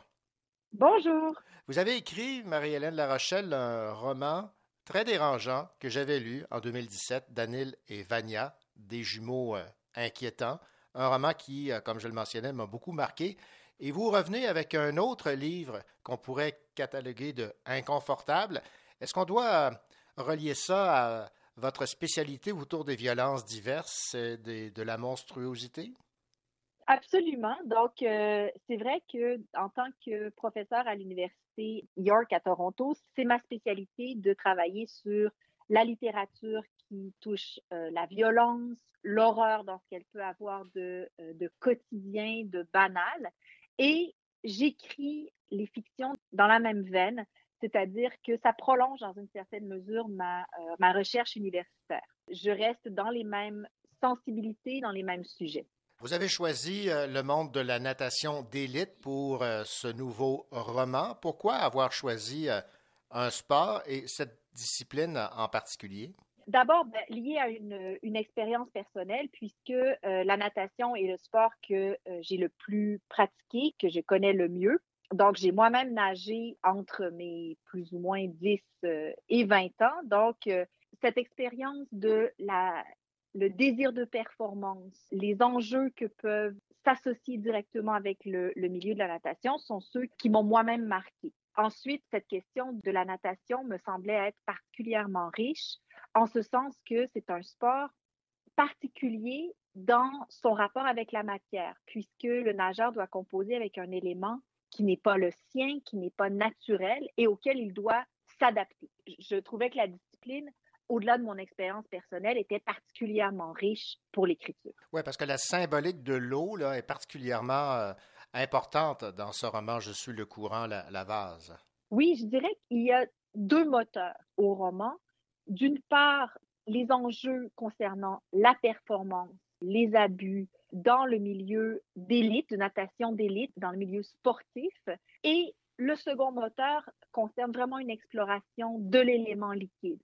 Bonjour. Vous avez écrit, Marie-Hélène Larochelle, un roman très dérangeant que j'avais lu en 2017, Danil et Vania, des jumeaux euh, inquiétants. Un roman qui, euh, comme je le mentionnais, m'a beaucoup marqué. Et vous revenez avec un autre livre qu'on pourrait cataloguer de inconfortable. Est-ce qu'on doit euh, relier ça à votre spécialité autour des violences diverses et de la monstruosité? Absolument. Donc, c'est vrai que en tant que professeur à l'université York à Toronto, c'est ma spécialité de travailler sur la littérature qui touche euh, la violence, l'horreur dans ce qu'elle peut avoir de, euh, de quotidien, de banal. Et j'écris les fictions dans la même veine, c'est-à-dire que ça prolonge dans une certaine mesure ma, euh, ma recherche universitaire. Je reste dans les mêmes sensibilités, dans les mêmes sujets. Vous avez choisi euh, le monde de la natation d'élite pour euh, ce nouveau roman. Pourquoi avoir choisi euh, un sport et cette discipline en particulier? D'abord, ben, lié à une, expérience personnelle, puisque la natation est le sport que j'ai le plus pratiqué, que je connais le mieux. Donc, j'ai moi-même nagé entre mes plus ou moins 10 euh, et 20 ans. Donc, cette expérience de la le désir de performance, les enjeux que peuvent s'associer directement avec le, milieu de la natation sont ceux qui m'ont moi-même marqué. Ensuite, cette question de la natation me semblait être particulièrement riche, en ce sens que c'est un sport particulier dans son rapport avec la matière, puisque le nageur doit composer avec un élément qui n'est pas le sien, qui n'est pas naturel et auquel il doit s'adapter. Je trouvais que la discipline, au-delà de mon expérience personnelle, était particulièrement riche pour l'écriture. Oui, parce que la symbolique de l'eau là, est particulièrement euh, importante dans ce roman Je suis le courant, la, la vase. Oui, je dirais qu'il y a deux moteurs au roman. D'une part, les enjeux concernant la performance, les abus dans le milieu d'élite, de natation d'élite, dans le milieu sportif. Et le second moteur concerne vraiment une exploration de l'élément liquide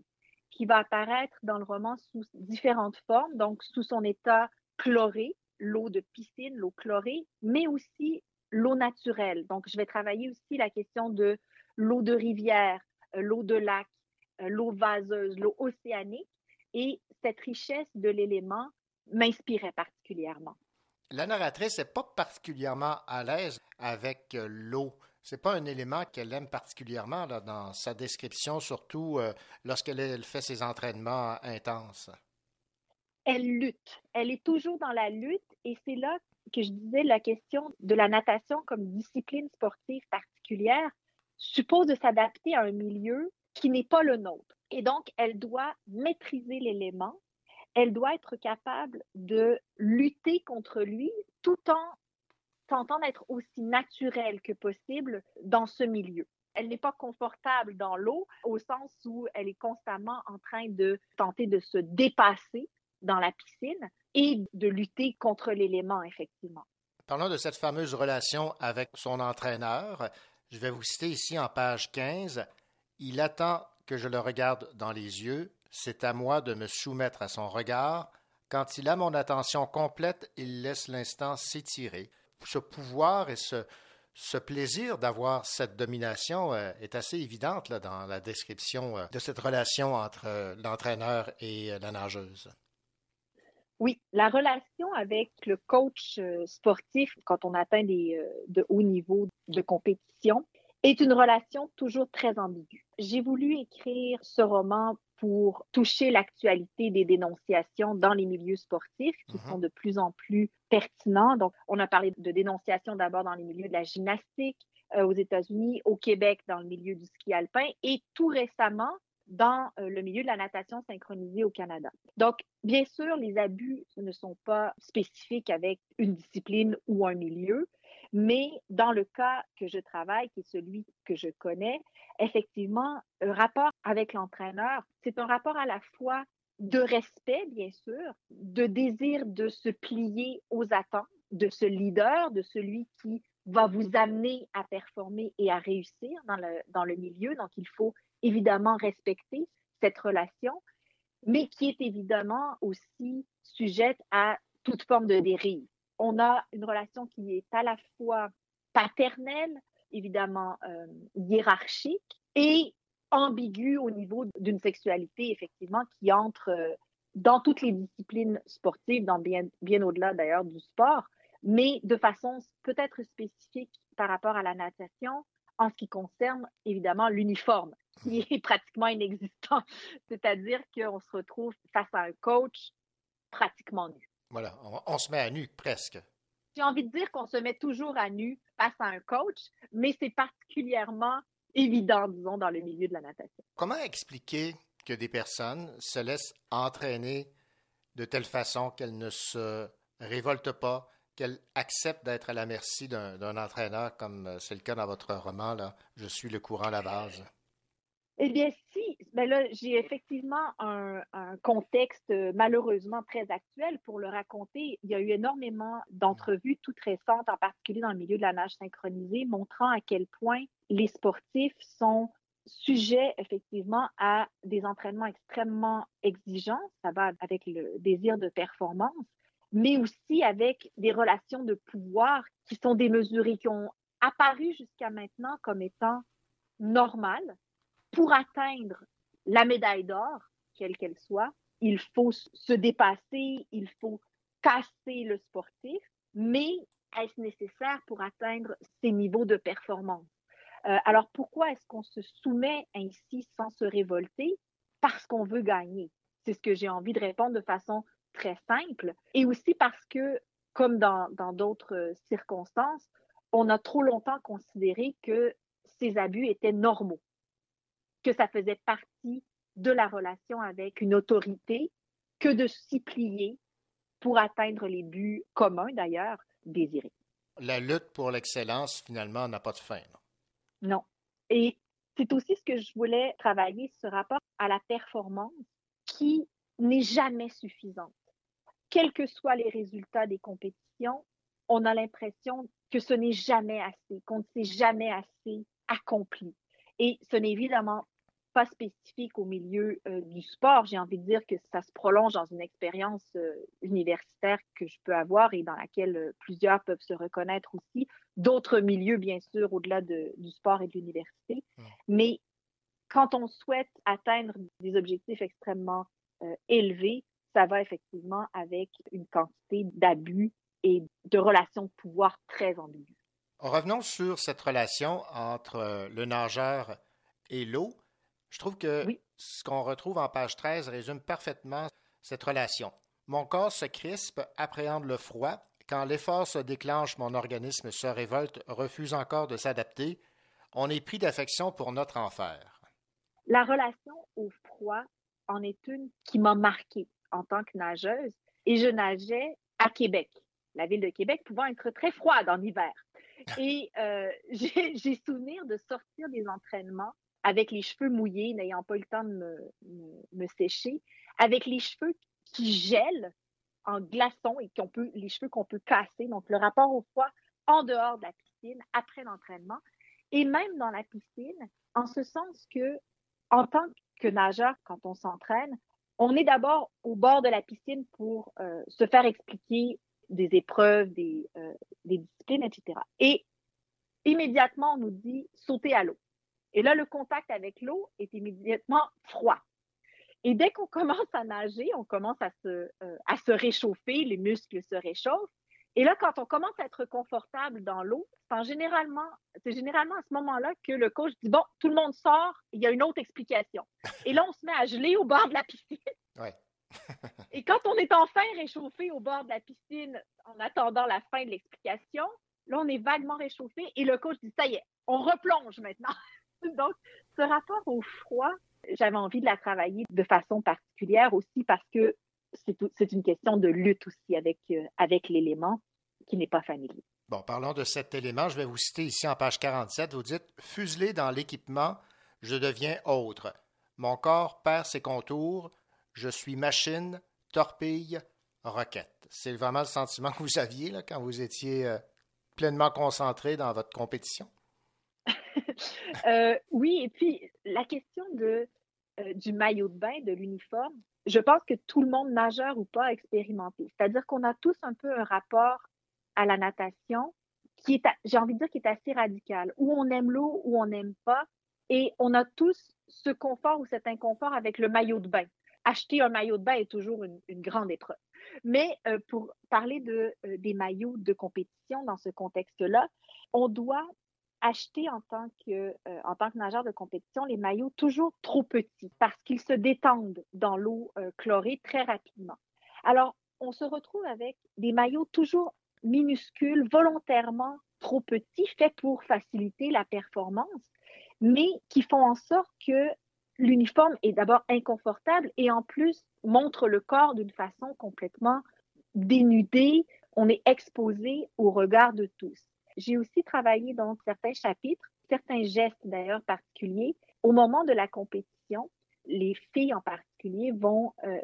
qui va apparaître dans le roman sous différentes formes, donc sous son état chloré, l'eau de piscine, l'eau chlorée, mais aussi l'eau naturelle. Donc, je vais travailler aussi la question de l'eau de rivière, euh, l'eau de lac, euh, l'eau vaseuse, l'eau océanique. Et cette richesse de l'élément m'inspirait particulièrement. La narratrice n'est pas particulièrement à l'aise avec euh, l'eau. C'est pas un élément qu'elle aime particulièrement dans sa description, surtout euh, lorsqu'elle elle fait ses entraînements intenses. Elle lutte. Elle est toujours dans la lutte et c'est là que je disais la question de la natation comme discipline sportive particulière suppose de s'adapter à un milieu qui n'est pas le nôtre. Et donc, elle doit maîtriser l'élément, elle doit être capable de lutter contre lui tout en tentant d'être aussi naturelle que possible dans ce milieu. Elle n'est pas confortable dans l'eau au sens où elle est constamment en train de tenter de se dépasser dans la piscine et de lutter contre l'élément, effectivement. Parlons de cette fameuse relation avec son entraîneur. Je vais vous citer ici en page 15. Il attend que je le regarde dans les yeux. C'est à moi de me soumettre à son regard. Quand il a mon attention complète, il laisse l'instant s'étirer. Ce pouvoir et ce, plaisir d'avoir cette domination euh, est assez évidente là, dans la description euh, de cette relation entre euh, l'entraîneur et la nageuse. Oui, la relation avec le coach sportif quand on atteint des, de hauts niveaux de compétition est une relation toujours très ambiguë. J'ai voulu écrire ce roman pour toucher l'actualité des dénonciations dans les milieux sportifs qui sont de plus en plus pertinents. Donc, on a parlé de dénonciations d'abord dans les milieux de la gymnastique euh, aux États-Unis, au Québec dans le milieu du ski alpin et tout récemment dans euh, le milieu de la natation synchronisée au Canada. Donc, bien sûr, les abus ne sont pas spécifiques avec une discipline ou un milieu, mais dans le cas que je travaille, qui est celui que je connais, effectivement, un rapport avec l'entraîneur, c'est un rapport à la fois de respect, bien sûr, de désir de se plier aux attentes de ce leader, de celui qui va vous amener à performer et à réussir dans le, dans le milieu. Donc, il faut évidemment respecter cette relation, mais qui est évidemment aussi sujette à toute forme de dérive. On a une relation qui est à la fois paternelle, évidemment euh, hiérarchique, et ambiguë au niveau d'une sexualité, effectivement, qui entre euh, dans toutes les disciplines sportives, dans bien, bien au-delà d'ailleurs du sport, mais de façon peut-être spécifique par rapport à la natation, en ce qui concerne évidemment l'uniforme, qui est pratiquement inexistant. [LAUGHS] C'est-à-dire qu'on se retrouve face à un coach pratiquement nu. Voilà, on, on se met à nu presque. J'ai envie de dire qu'on se met toujours à nu face à un coach, mais c'est particulièrement évident, disons, dans le milieu de la natation. Comment expliquer que des personnes se laissent entraîner de telle façon qu'elles ne se révoltent pas, qu'elles acceptent d'être à la merci d'un entraîneur, comme c'est le cas dans votre roman, là, Je suis le courant, la base? Eh bien, si, ben là, j'ai effectivement un, un contexte euh, malheureusement très actuel pour le raconter. Il y a eu énormément d'entrevues toutes récentes, en particulier dans le milieu de la nage synchronisée, montrant à quel point les sportifs sont sujets effectivement à des entraînements extrêmement exigeants. Ça va avec le désir de performance, mais aussi avec des relations de pouvoir qui sont démesurées, qui ont apparu jusqu'à maintenant comme étant normales pour atteindre la médaille d'or, quelle qu'elle soit, il faut se dépasser, il faut casser le sportif, mais est-ce nécessaire pour atteindre ces niveaux de performance? Euh, alors pourquoi est-ce qu'on se soumet ainsi sans se révolter? Parce qu'on veut gagner. C'est ce que j'ai envie de répondre de façon très simple. Et aussi parce que, comme dans d'autres circonstances, on a trop longtemps considéré que ces abus étaient normaux, que ça faisait partie de la relation avec une autorité que de s'y plier pour atteindre les buts communs, d'ailleurs, désirés. La lutte pour l'excellence, finalement, n'a pas de fin. Non? non. Et c'est aussi ce que je voulais travailler, ce rapport à la performance qui n'est jamais suffisante. Quels que soient les résultats des compétitions, on a l'impression que ce n'est jamais assez, qu'on ne s'est jamais assez accompli. Et ce n'est évidemment pas spécifique au milieu euh, du sport. J'ai envie de dire que ça se prolonge dans une expérience euh, universitaire que je peux avoir et dans laquelle euh, plusieurs peuvent se reconnaître aussi. D'autres milieux, bien sûr, au-delà de, du sport et de l'université. Mais quand on souhaite atteindre des objectifs extrêmement élevés, ça va effectivement avec une quantité d'abus et de relations de pouvoir très ambiguës. Revenons sur cette relation entre le nageur et l'eau. Je trouve que ce qu'on retrouve en page 13 résume parfaitement cette relation. Mon corps se crispe, appréhende le froid. Quand l'effort se déclenche, mon organisme se révolte, refuse encore de s'adapter. On est pris d'affection pour notre enfer. La relation au froid en est une qui m'a marquée en tant que nageuse. Et je nageais à Québec, la ville de Québec pouvant être très froide en hiver. Et euh, [LAUGHS] j'ai souvenir de sortir des entraînements avec les cheveux mouillés, n'ayant pas eu le temps de me, sécher, avec les cheveux qui gèlent en glaçons et les cheveux qu'on peut casser. Donc, le rapport au froid en dehors de la piscine, après l'entraînement, et même dans la piscine, en ce sens que, en tant que nageur, quand on s'entraîne, on est d'abord au bord de la piscine pour euh, se faire expliquer des épreuves, des, euh, des disciplines, etc. Et immédiatement, on nous dit sauter à l'eau. Et là, le contact avec l'eau est immédiatement froid. Et dès qu'on commence à nager, on commence à se, euh, à se réchauffer, les muscles se réchauffent. Et là, quand on commence à être confortable dans l'eau, c'est généralement, c'est généralement à ce moment-là que le coach dit bon, tout le monde sort, il y a une autre explication. Et là, on se met à geler au bord de la piscine. Ouais. [LAUGHS] et quand on est enfin réchauffé au bord de la piscine en attendant la fin de l'explication, là, on est vaguement réchauffé et le coach dit ça y est, on replonge maintenant. Donc, ce rapport au froid, j'avais envie de la travailler de façon particulière aussi parce que c'est une question de lutte aussi avec, euh, avec l'élément qui n'est pas familier. Bon, parlons de cet élément. Je vais vous citer ici en page 47. Vous dites Fuselé dans l'équipement, je deviens autre. Mon corps perd ses contours. Je suis machine, torpille, roquette. C'est vraiment le sentiment que vous aviez là, quand vous étiez euh, pleinement concentré dans votre compétition? Euh, oui, et puis la question de, euh, du maillot de bain, de l'uniforme, je pense que tout le monde, nageur ou pas, a expérimenté. C'est-à-dire qu'on a tous un peu un rapport à la natation qui est, j'ai envie de dire, qui est assez radical, où on aime l'eau, ou on n'aime pas, et on a tous ce confort ou cet inconfort avec le maillot de bain. Acheter un maillot de bain est toujours une, grande épreuve. Mais euh, pour parler de, des maillots de compétition dans ce contexte-là, on doit acheter en tant que, euh, en tant que nageur de compétition les maillots toujours trop petits parce qu'ils se détendent dans l'eau euh, chlorée très rapidement. Alors, on se retrouve avec des maillots toujours minuscules, volontairement trop petits, faits pour faciliter la performance, mais qui font en sorte que l'uniforme est d'abord inconfortable et en plus montre le corps d'une façon complètement dénudée. On est exposé au regard de tous. J'ai aussi travaillé dans certains chapitres, certains gestes d'ailleurs particuliers. Au moment de la compétition, les filles en particulier vont euh,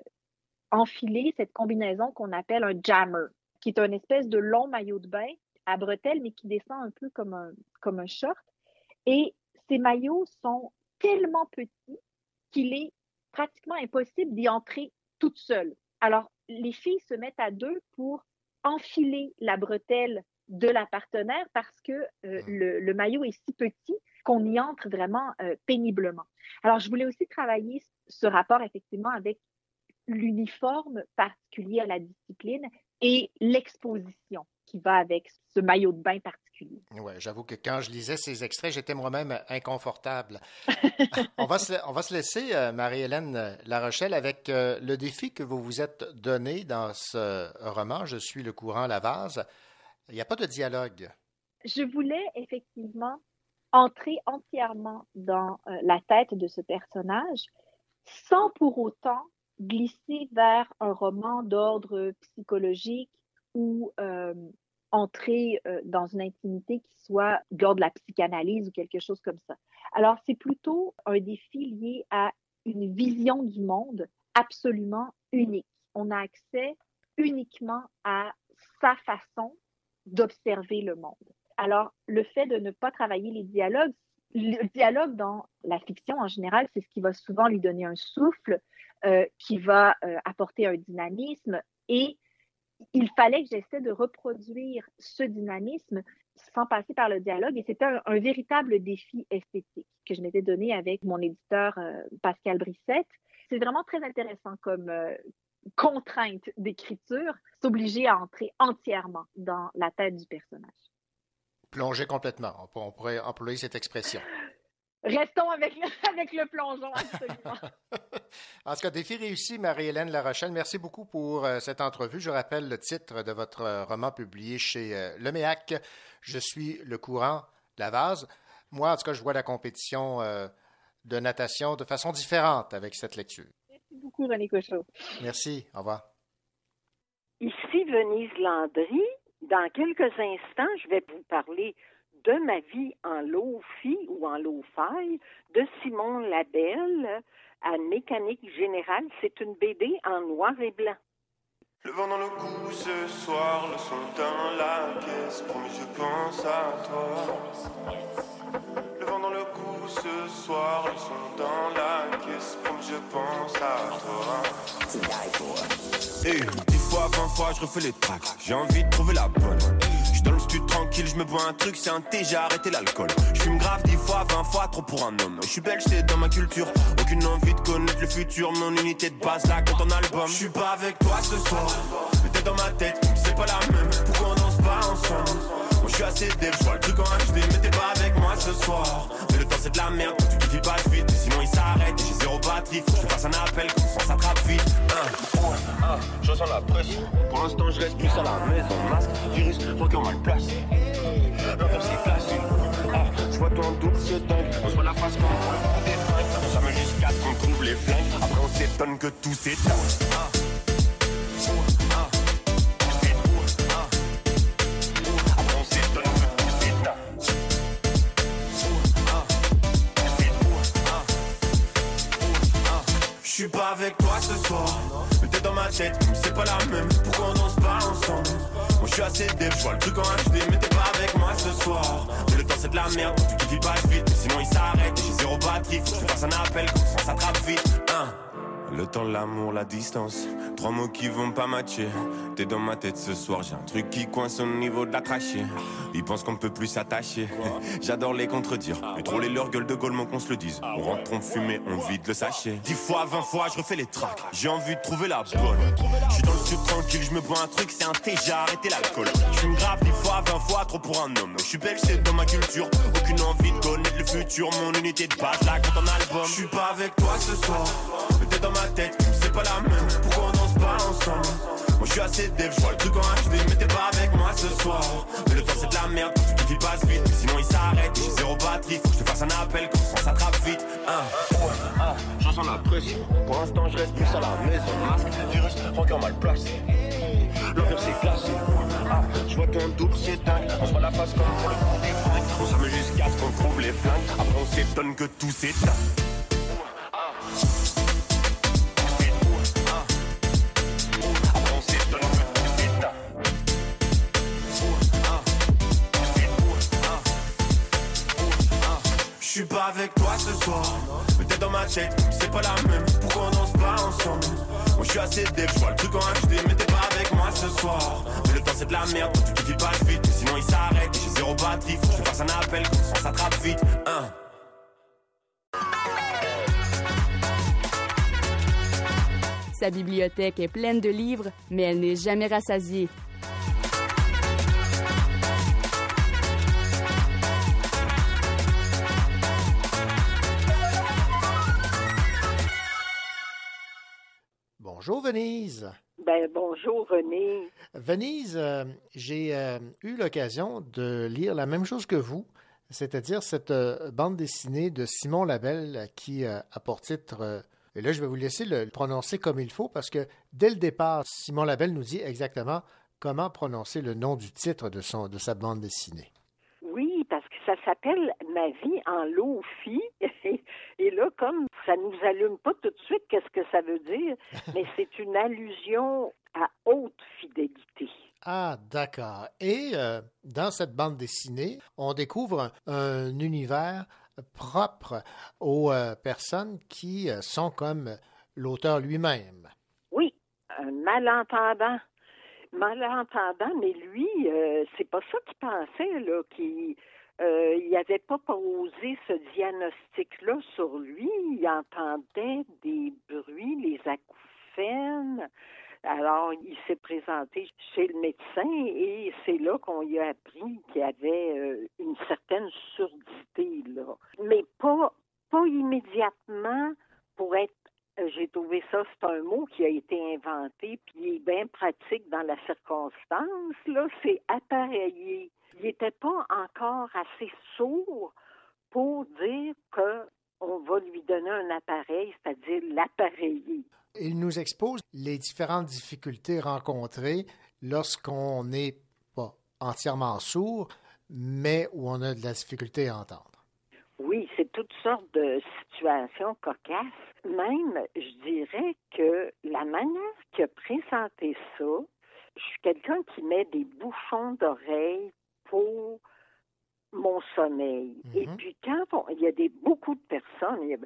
enfiler cette combinaison qu'on appelle un jammer, qui est une espèce de long maillot de bain à bretelles, mais qui descend un peu comme un, comme un short. Et ces maillots sont tellement petits qu'il est pratiquement impossible d'y entrer toute seule. Alors, les filles se mettent à deux pour enfiler la bretelle de la partenaire parce que euh, le, maillot est si petit qu'on y entre vraiment euh, péniblement. Alors, je voulais aussi travailler ce rapport effectivement avec l'uniforme particulier à la discipline et l'exposition qui va avec ce maillot de bain particulier. Oui, j'avoue que quand je lisais ces extraits, j'étais moi-même inconfortable. [LAUGHS] on, va se, on va se laisser, euh, Marie-Hélène Larochelle, avec le défi que vous vous êtes donné dans ce roman, Je suis le courant la vase. Il n'y a pas de dialogue. Je voulais effectivement entrer entièrement dans euh, la tête de ce personnage sans pour autant glisser vers un roman d'ordre psychologique ou euh, entrer euh, dans une intimité qui soit de la psychanalyse ou quelque chose comme ça. Alors, c'est plutôt un défi lié à une vision du monde absolument unique. On a accès uniquement à sa façon d'observer le monde. Alors, le fait de ne pas travailler les dialogues, le dialogue dans la fiction en général, c'est ce qui va souvent lui donner un souffle, euh, qui va euh, apporter un dynamisme et il fallait que j'essaie de reproduire ce dynamisme sans passer par le dialogue et c'était un, véritable défi esthétique que je m'étais donné avec mon éditeur euh, Pascal Brissette. C'est vraiment très intéressant comme contrainte d'écriture, s'obliger à entrer entièrement dans la tête du personnage. Plonger complètement, on pourrait employer cette expression. Restons avec le, [LAUGHS] avec le plongeon, absolument. [LAUGHS] en tout cas, défi réussi, Marie-Hélène Larochelle. Merci beaucoup pour euh, cette entrevue. Je rappelle le titre de votre euh, roman publié chez euh, Le Méac. Je suis le courant, la vase. Moi, en tout cas, je vois la compétition de natation de façon différente avec cette lecture. Merci beaucoup, René Cochot. Merci. Au revoir. Ici Venise Landry. Dans quelques instants, je vais vous parler de ma vie en low-fi ou en low-fi de Simon Labelle à Mécanique Générale. C'est une BD en noir et blanc. Le vent dans le cou ce soir, le son dans la caisse, promis je pense à toi. Ce soir, le son dans la caisse, promis je pense à toi. Hey, 10 fois, 20 fois, je refais les tracks, j'ai envie de trouver la bonne dans le stud tranquille, je me bois un truc, c'est un thé, j'ai arrêté l'alcool. Je fume grave dix fois, vingt fois, trop pour un homme. Je suis belge, c'est dans ma culture. Aucune envie de connaître le futur, mon unité de base là quand ton album. Je suis pas avec toi ce soir, t'es dans ma tête, c'est pas la même. Pourquoi on danse pas ensemble? Moi je suis assez dev, je le truc en HD, mais t'es pas avec moi ce soir. C'est de la merde, tu vis pas vite, sinon il s'arrête. J'ai zéro batterie, faut que je fasse un appel, comme ça s'attrape vite. Je ressens la pression. Pour l'instant je reste plus à la maison, masque, virus, regarde mal placé. L'envers c'est classé. Ah, je vois toi en double, c'est dingue. On se voit la face comme on des fringues. Ça me jusqu'à ce qu'on trouve les flingues. Après on s'étonne que tout s'éteint. Mais tête, c'est pas la même. Pourquoi on danse pas ensemble? Moi je suis assez dev, je vois le truc en HD, mais t'es pas avec moi ce soir. Mais le temps c'est de la merde, tu vis pas vite, sinon il s'arrête. J'ai zéro batterie, faut que je te fasse un appel, ça s'attrape vite. Hein? Le temps, l'amour, la distance. Trois mots qui vont pas matcher. T'es dans ma tête ce soir, j'ai un truc qui coince au niveau de la trachée. Ils pensent qu'on peut plus s'attacher. J'adore les contredire. Mais trop les leur gueule de Goldman qu'on se le dise. On rentre, on fume on vide le sachet. Dix fois, vingt fois, je refais les tracks. J'ai envie de trouver la bonne. Je suis dans le sud tranquille, je me bois un truc, c'est un thé, j'ai arrêté l'alcool. Je me grave dix fois, vingt fois, trop pour un homme. Je suis belge, c'est dans ma culture. Aucune envie de connaître le futur. Mon unité de base, là, quand on album. Je suis pas avec toi ce soir dans ma tête, c'est pas la même. Pourquoi on ensemble Moi je suis assez dev, je le truc en HD, mais t'es pas avec moi ce soir. Mais le temps c'est de la merde, tu qu'il passe vite, sinon il s'arrête. J'ai zéro batterie, faut que je te fasse un appel, comme ça s'attrape vite. Un, ah, je ressens la pression. Pour l'instant je reste plus à la maison. Masque, virus, encore mal placé. L'envers c'est classé. Ah, je vois ton double, c'est dingue. On se voit la face comme pour le coup des. On s'amuse jusqu'à ce qu'on trouve les flingues. Après on s'étonne que tout s'éteint. Je suis pas avec toi ce soir, mais t'es dans ma tête, c'est pas la même. Pourquoi on danse pas ensemble? Moi je suis assez dev, je vois le truc en HD, mais t'es pas avec moi ce soir. Mais le temps c'est de la merde, tu vis pas vite, sinon il s'arrête. J'ai zéro batterie, faut que je fasse un appel, comme ça s'attrape vite. Hein. Sa bibliothèque est pleine de livres, mais elle n'est jamais rassasiée. Bonjour Venise. Ben, bonjour René. Venise, euh, j'ai euh, eu l'occasion de lire la même chose que vous, c'est-à-dire cette euh, bande dessinée de Simon Labelle qui a pour titre, et là je vais vous laisser le prononcer comme il faut parce que dès le départ, Simon Labelle nous dit exactement comment prononcer le nom du titre de, son, de sa bande dessinée. Oui, parce que ça s'appelle Ma vie en Lofi. [LAUGHS] Et là, comme ça nous allume pas tout de suite qu'est-ce que ça veut dire, [LAUGHS] mais c'est une allusion à haute fidélité. Ah, d'accord. Et euh, dans cette bande dessinée, on découvre un, un univers propre aux euh, personnes qui euh, sont comme l'auteur lui-même. Oui, un malentendant. Malentendant, mais lui, c'est pas ça qu'il pensait, là, qu'il euh, il n'avait pas posé ce diagnostic-là sur lui. Il entendait des bruits, les acouphènes. Alors, il s'est présenté chez le médecin et c'est là qu'on lui a appris qu'il avait euh, une certaine surdité, là. Mais pas, pas immédiatement pour être euh, j'ai trouvé ça, c'est un mot qui a été inventé, puis il est bien pratique dans la circonstance, là, c'est appareiller. Il n'était pas encore assez sourd pour dire que on va lui donner un appareil, c'est-à-dire l'appareiller. Il nous expose les différentes difficultés rencontrées lorsqu'on n'est pas entièrement sourd, mais où on a de la difficulté à entendre. Oui, c'est toutes sortes de situations cocasses. Même, je dirais que la manière qu'il a présenté ça, je suis quelqu'un qui met des bouchons d'oreilles pour mon sommeil. Et puis quand on- il y a des, beaucoup de personnes il y a-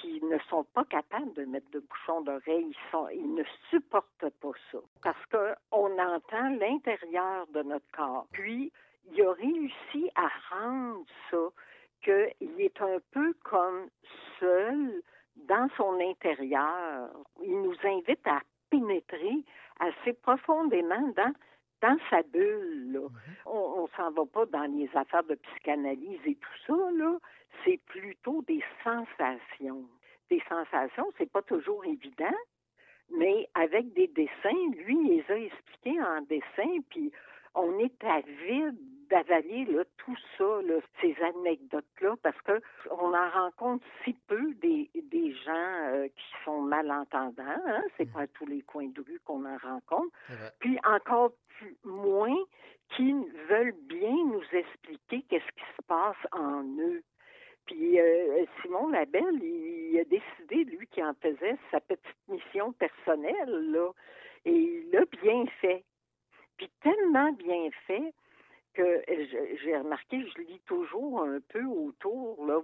qui ne sont pas capables de mettre de bouchons d'oreilles, ils, sont, ils ne supportent pas ça. Parce qu'on entend l'intérieur de notre corps. Puis, il a réussi à rendre ça qu'il est un peu comme seul dans son intérieur. Il nous invite à pénétrer assez profondément dans, dans sa bulle. là. On ne s'en va pas dans les affaires de psychanalyse et tout ça. là. C'est plutôt des sensations. Des sensations, c'est pas toujours évident, mais avec des dessins, lui, il les a expliqués en dessin, puis on est avide d'avaler là, tout ça, là, ces anecdotes-là, parce que on en rencontre si peu des, des gens euh, qui sont malentendants. Hein? C'est pas à tous les coins de rue qu'on en rencontre. Puis encore plus, moins qui veulent bien nous expliquer qu'est-ce qui se passe en eux. Puis euh, Simon Labelle, il a décidé, lui, qui en faisait sa petite mission personnelle, là, et il l'a bien fait. Puis tellement bien fait que j'ai remarqué, je lis toujours un peu autour, là,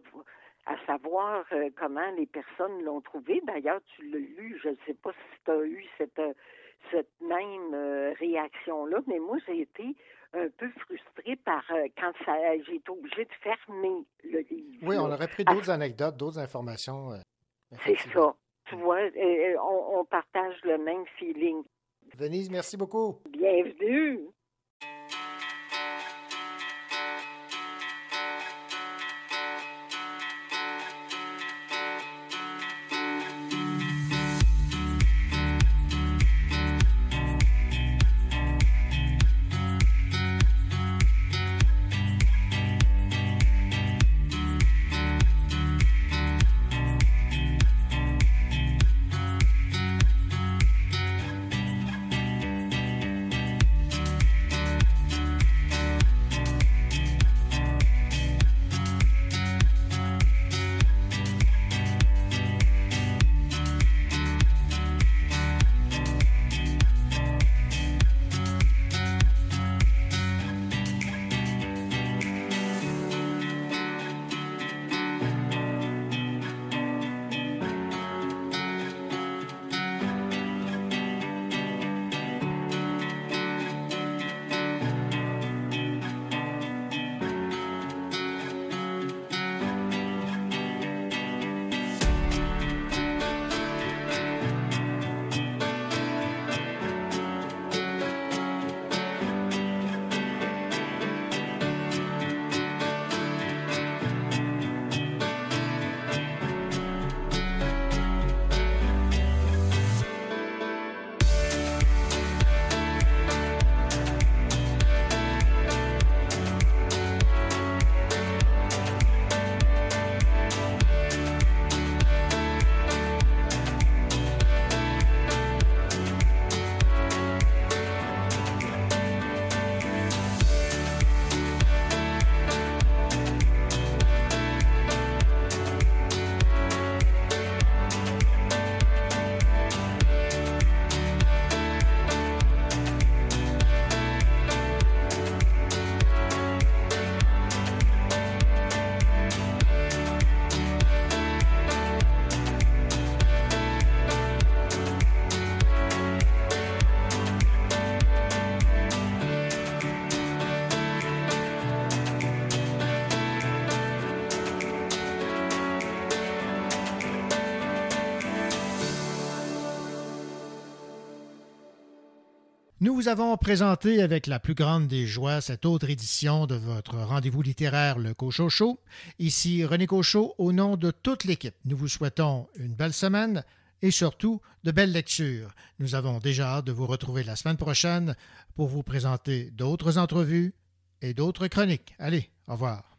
à savoir euh, comment les personnes l'ont trouvé. D'ailleurs, tu l'as lu, je ne sais pas si tu as eu cette, euh, cette même euh, réaction-là, mais moi, j'ai été un peu frustrée par euh, quand ça, j'ai été obligée de fermer le livre. Oui, on aurait pris d'autres anecdotes, d'autres informations. C'est ça. Tu vois, on, on partage le même feeling. Venise, merci beaucoup. Bienvenue. Nous vous avons présenté avec la plus grande des joies cette autre édition de votre rendez-vous littéraire Le Cochot Show. Ici René Cochot au nom de toute l'équipe. Nous vous souhaitons une belle semaine et surtout de belles lectures. Nous avons déjà hâte de vous retrouver la semaine prochaine pour vous présenter d'autres entrevues et d'autres chroniques. Allez, au revoir.